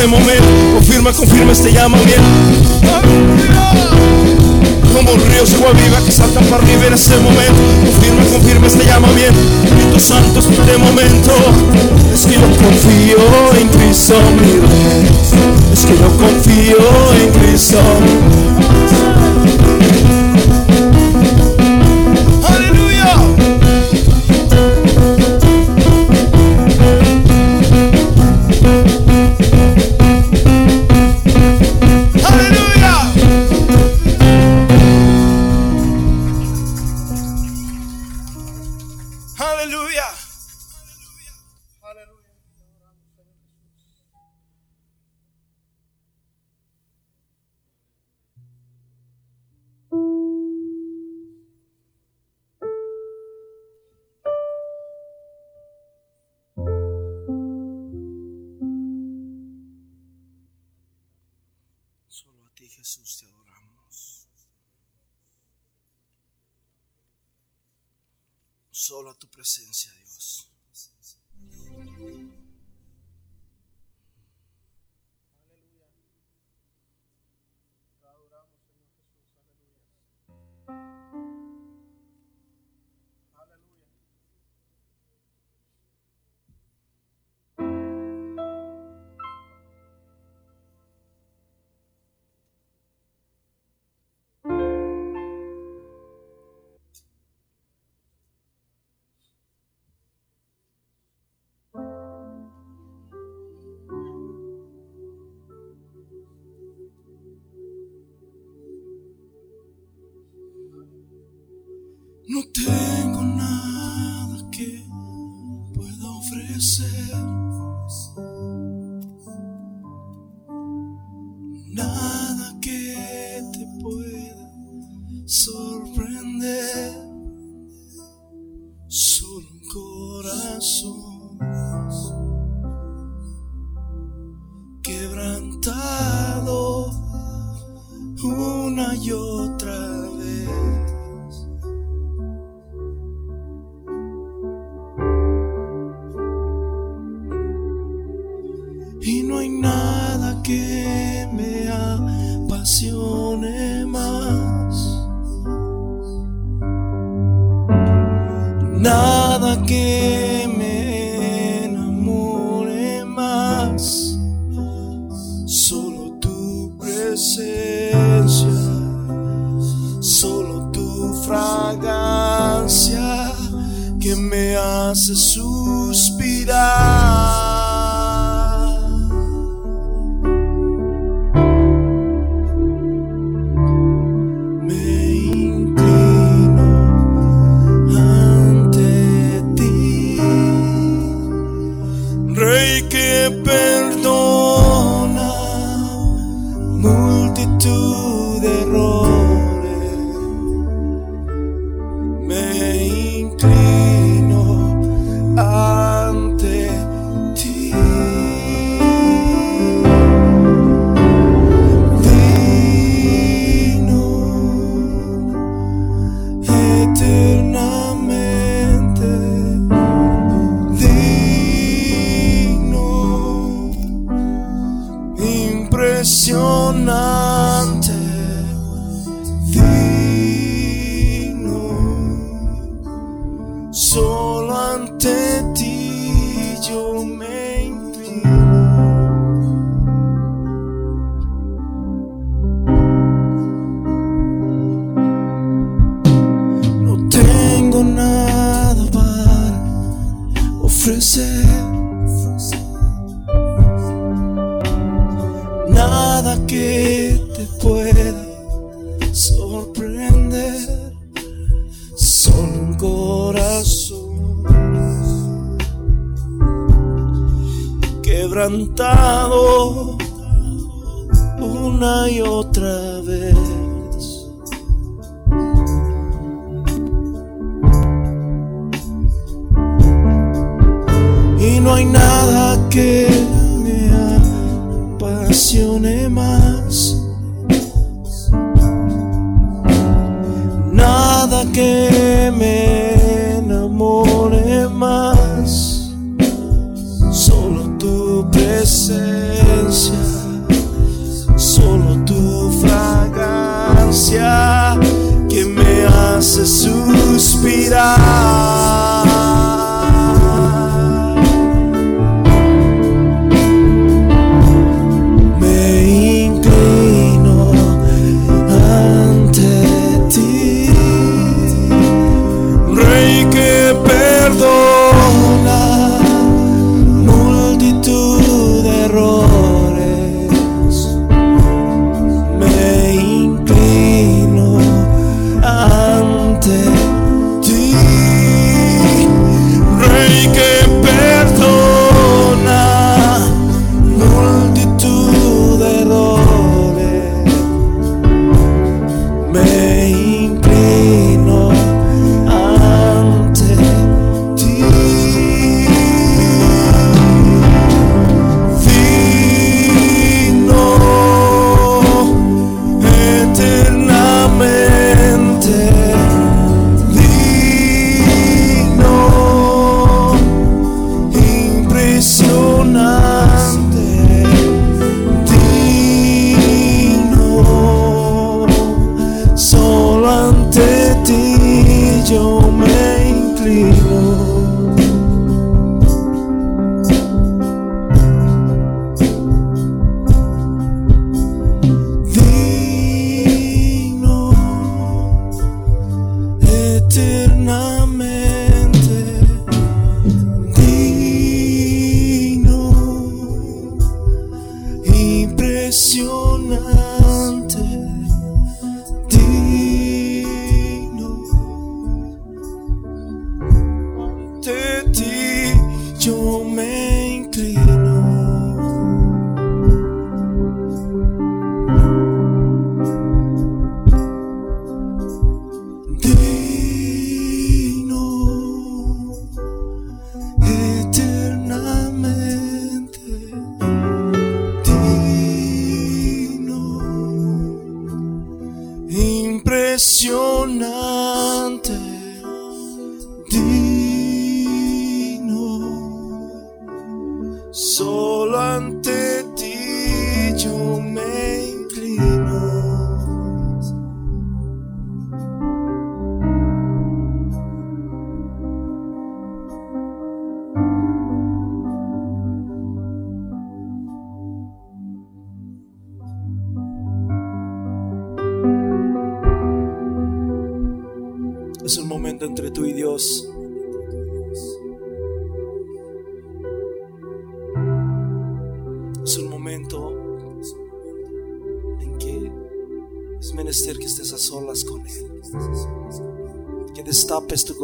Speaker 2: momento. Confirma, confirma este llamamiento. Como un río se viva que saltan para arriba en este momento. Confirma, confirma este llamamiento. Espíritu Santo, es este momento. Es que yo confío en Cristo, mi Es que yo confío en Cristo. tu presencia, Dios. No te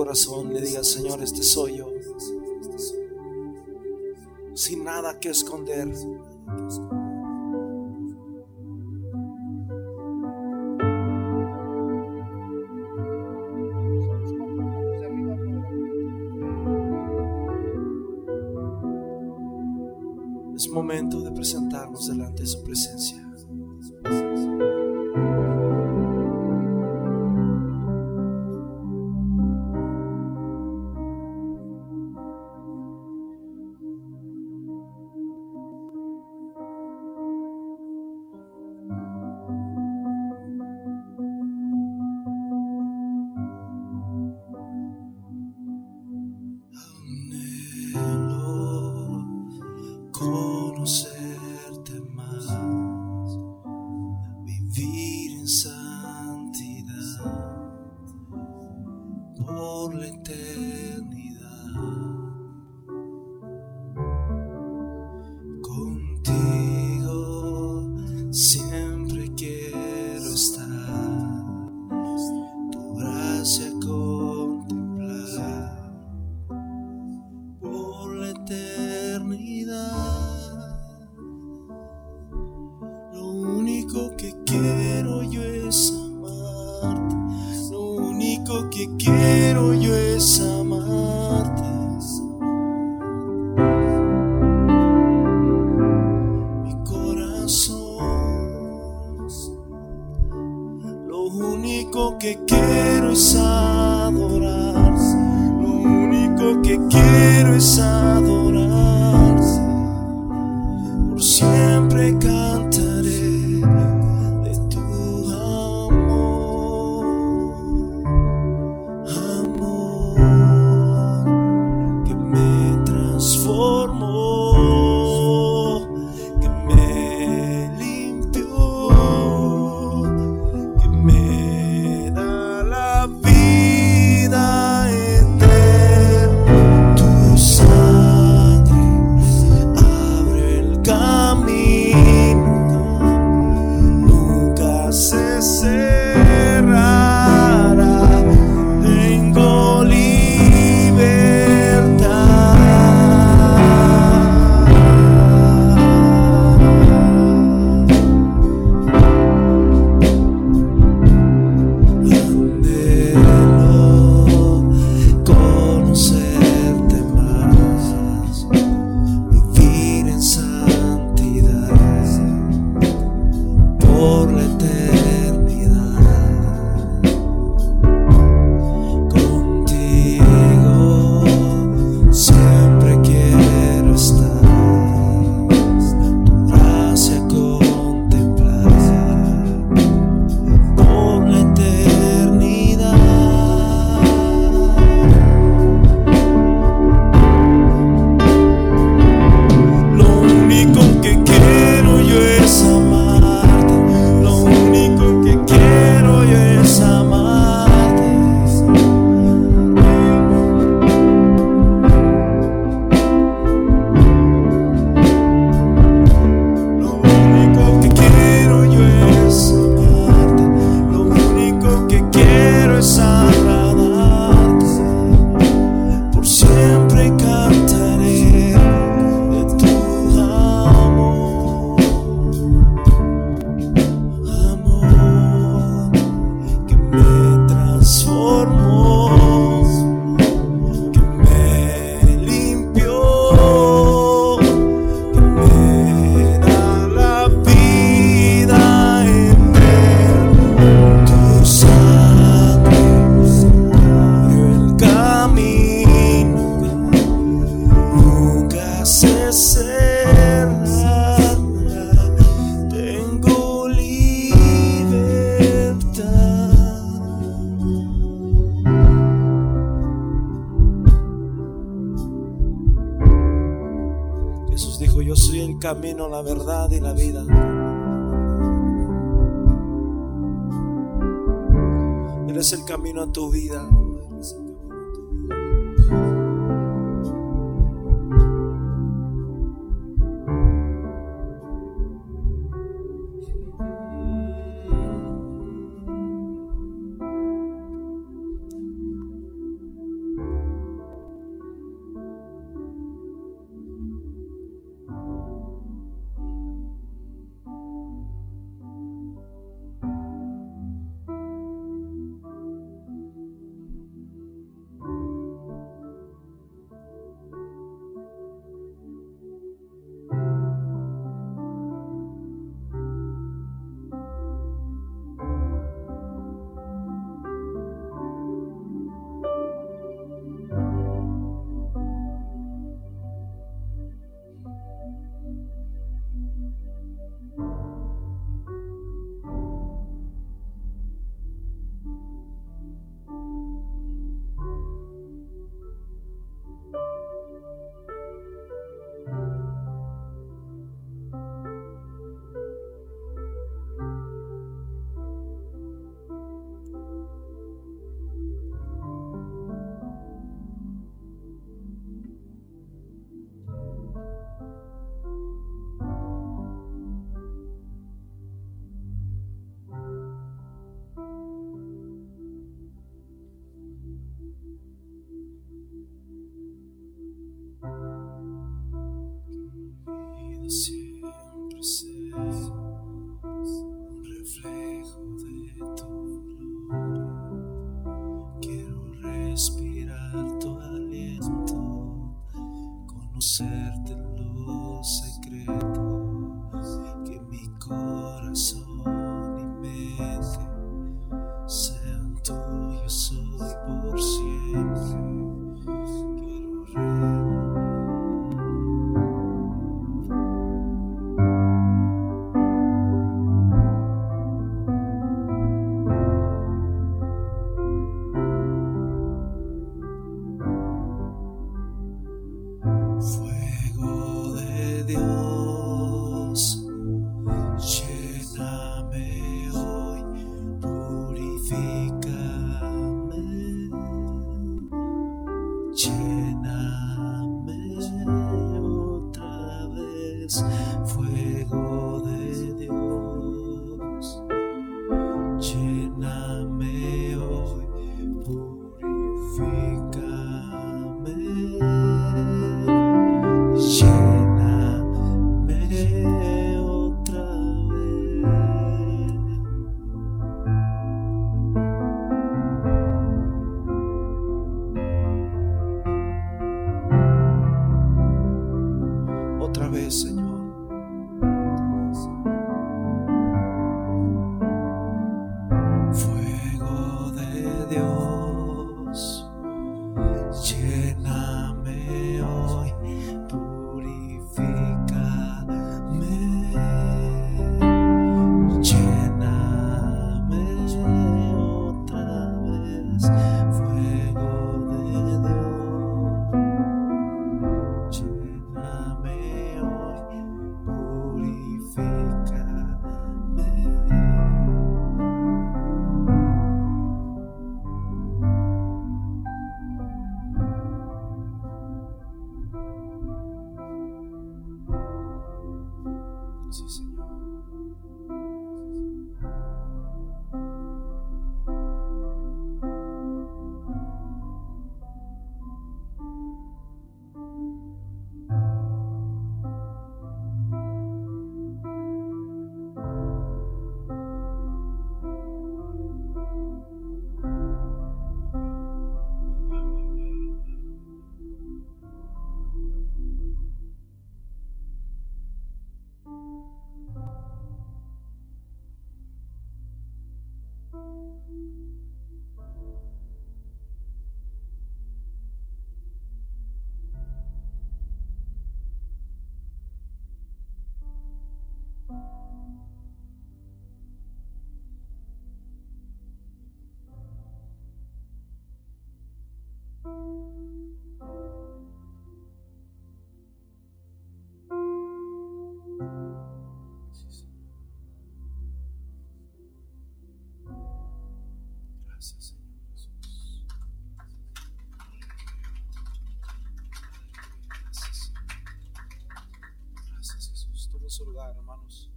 Speaker 2: corazón le digas, Señor, este soy yo, sin nada que esconder. Es momento de presentarnos delante de su presencia. eternidad. Lo único que quiero yo es amarte. Lo único que quiero camino, la verdad y la vida. Él es el camino a tu vida. Gracias, Señor Jesús. Gracias, Señor. Gracias, Jesús. Tome su lugar, hermanos.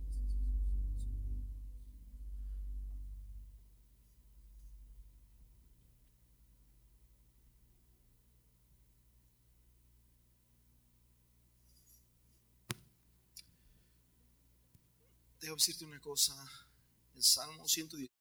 Speaker 2: Debo decirte una cosa. El Salmo 110.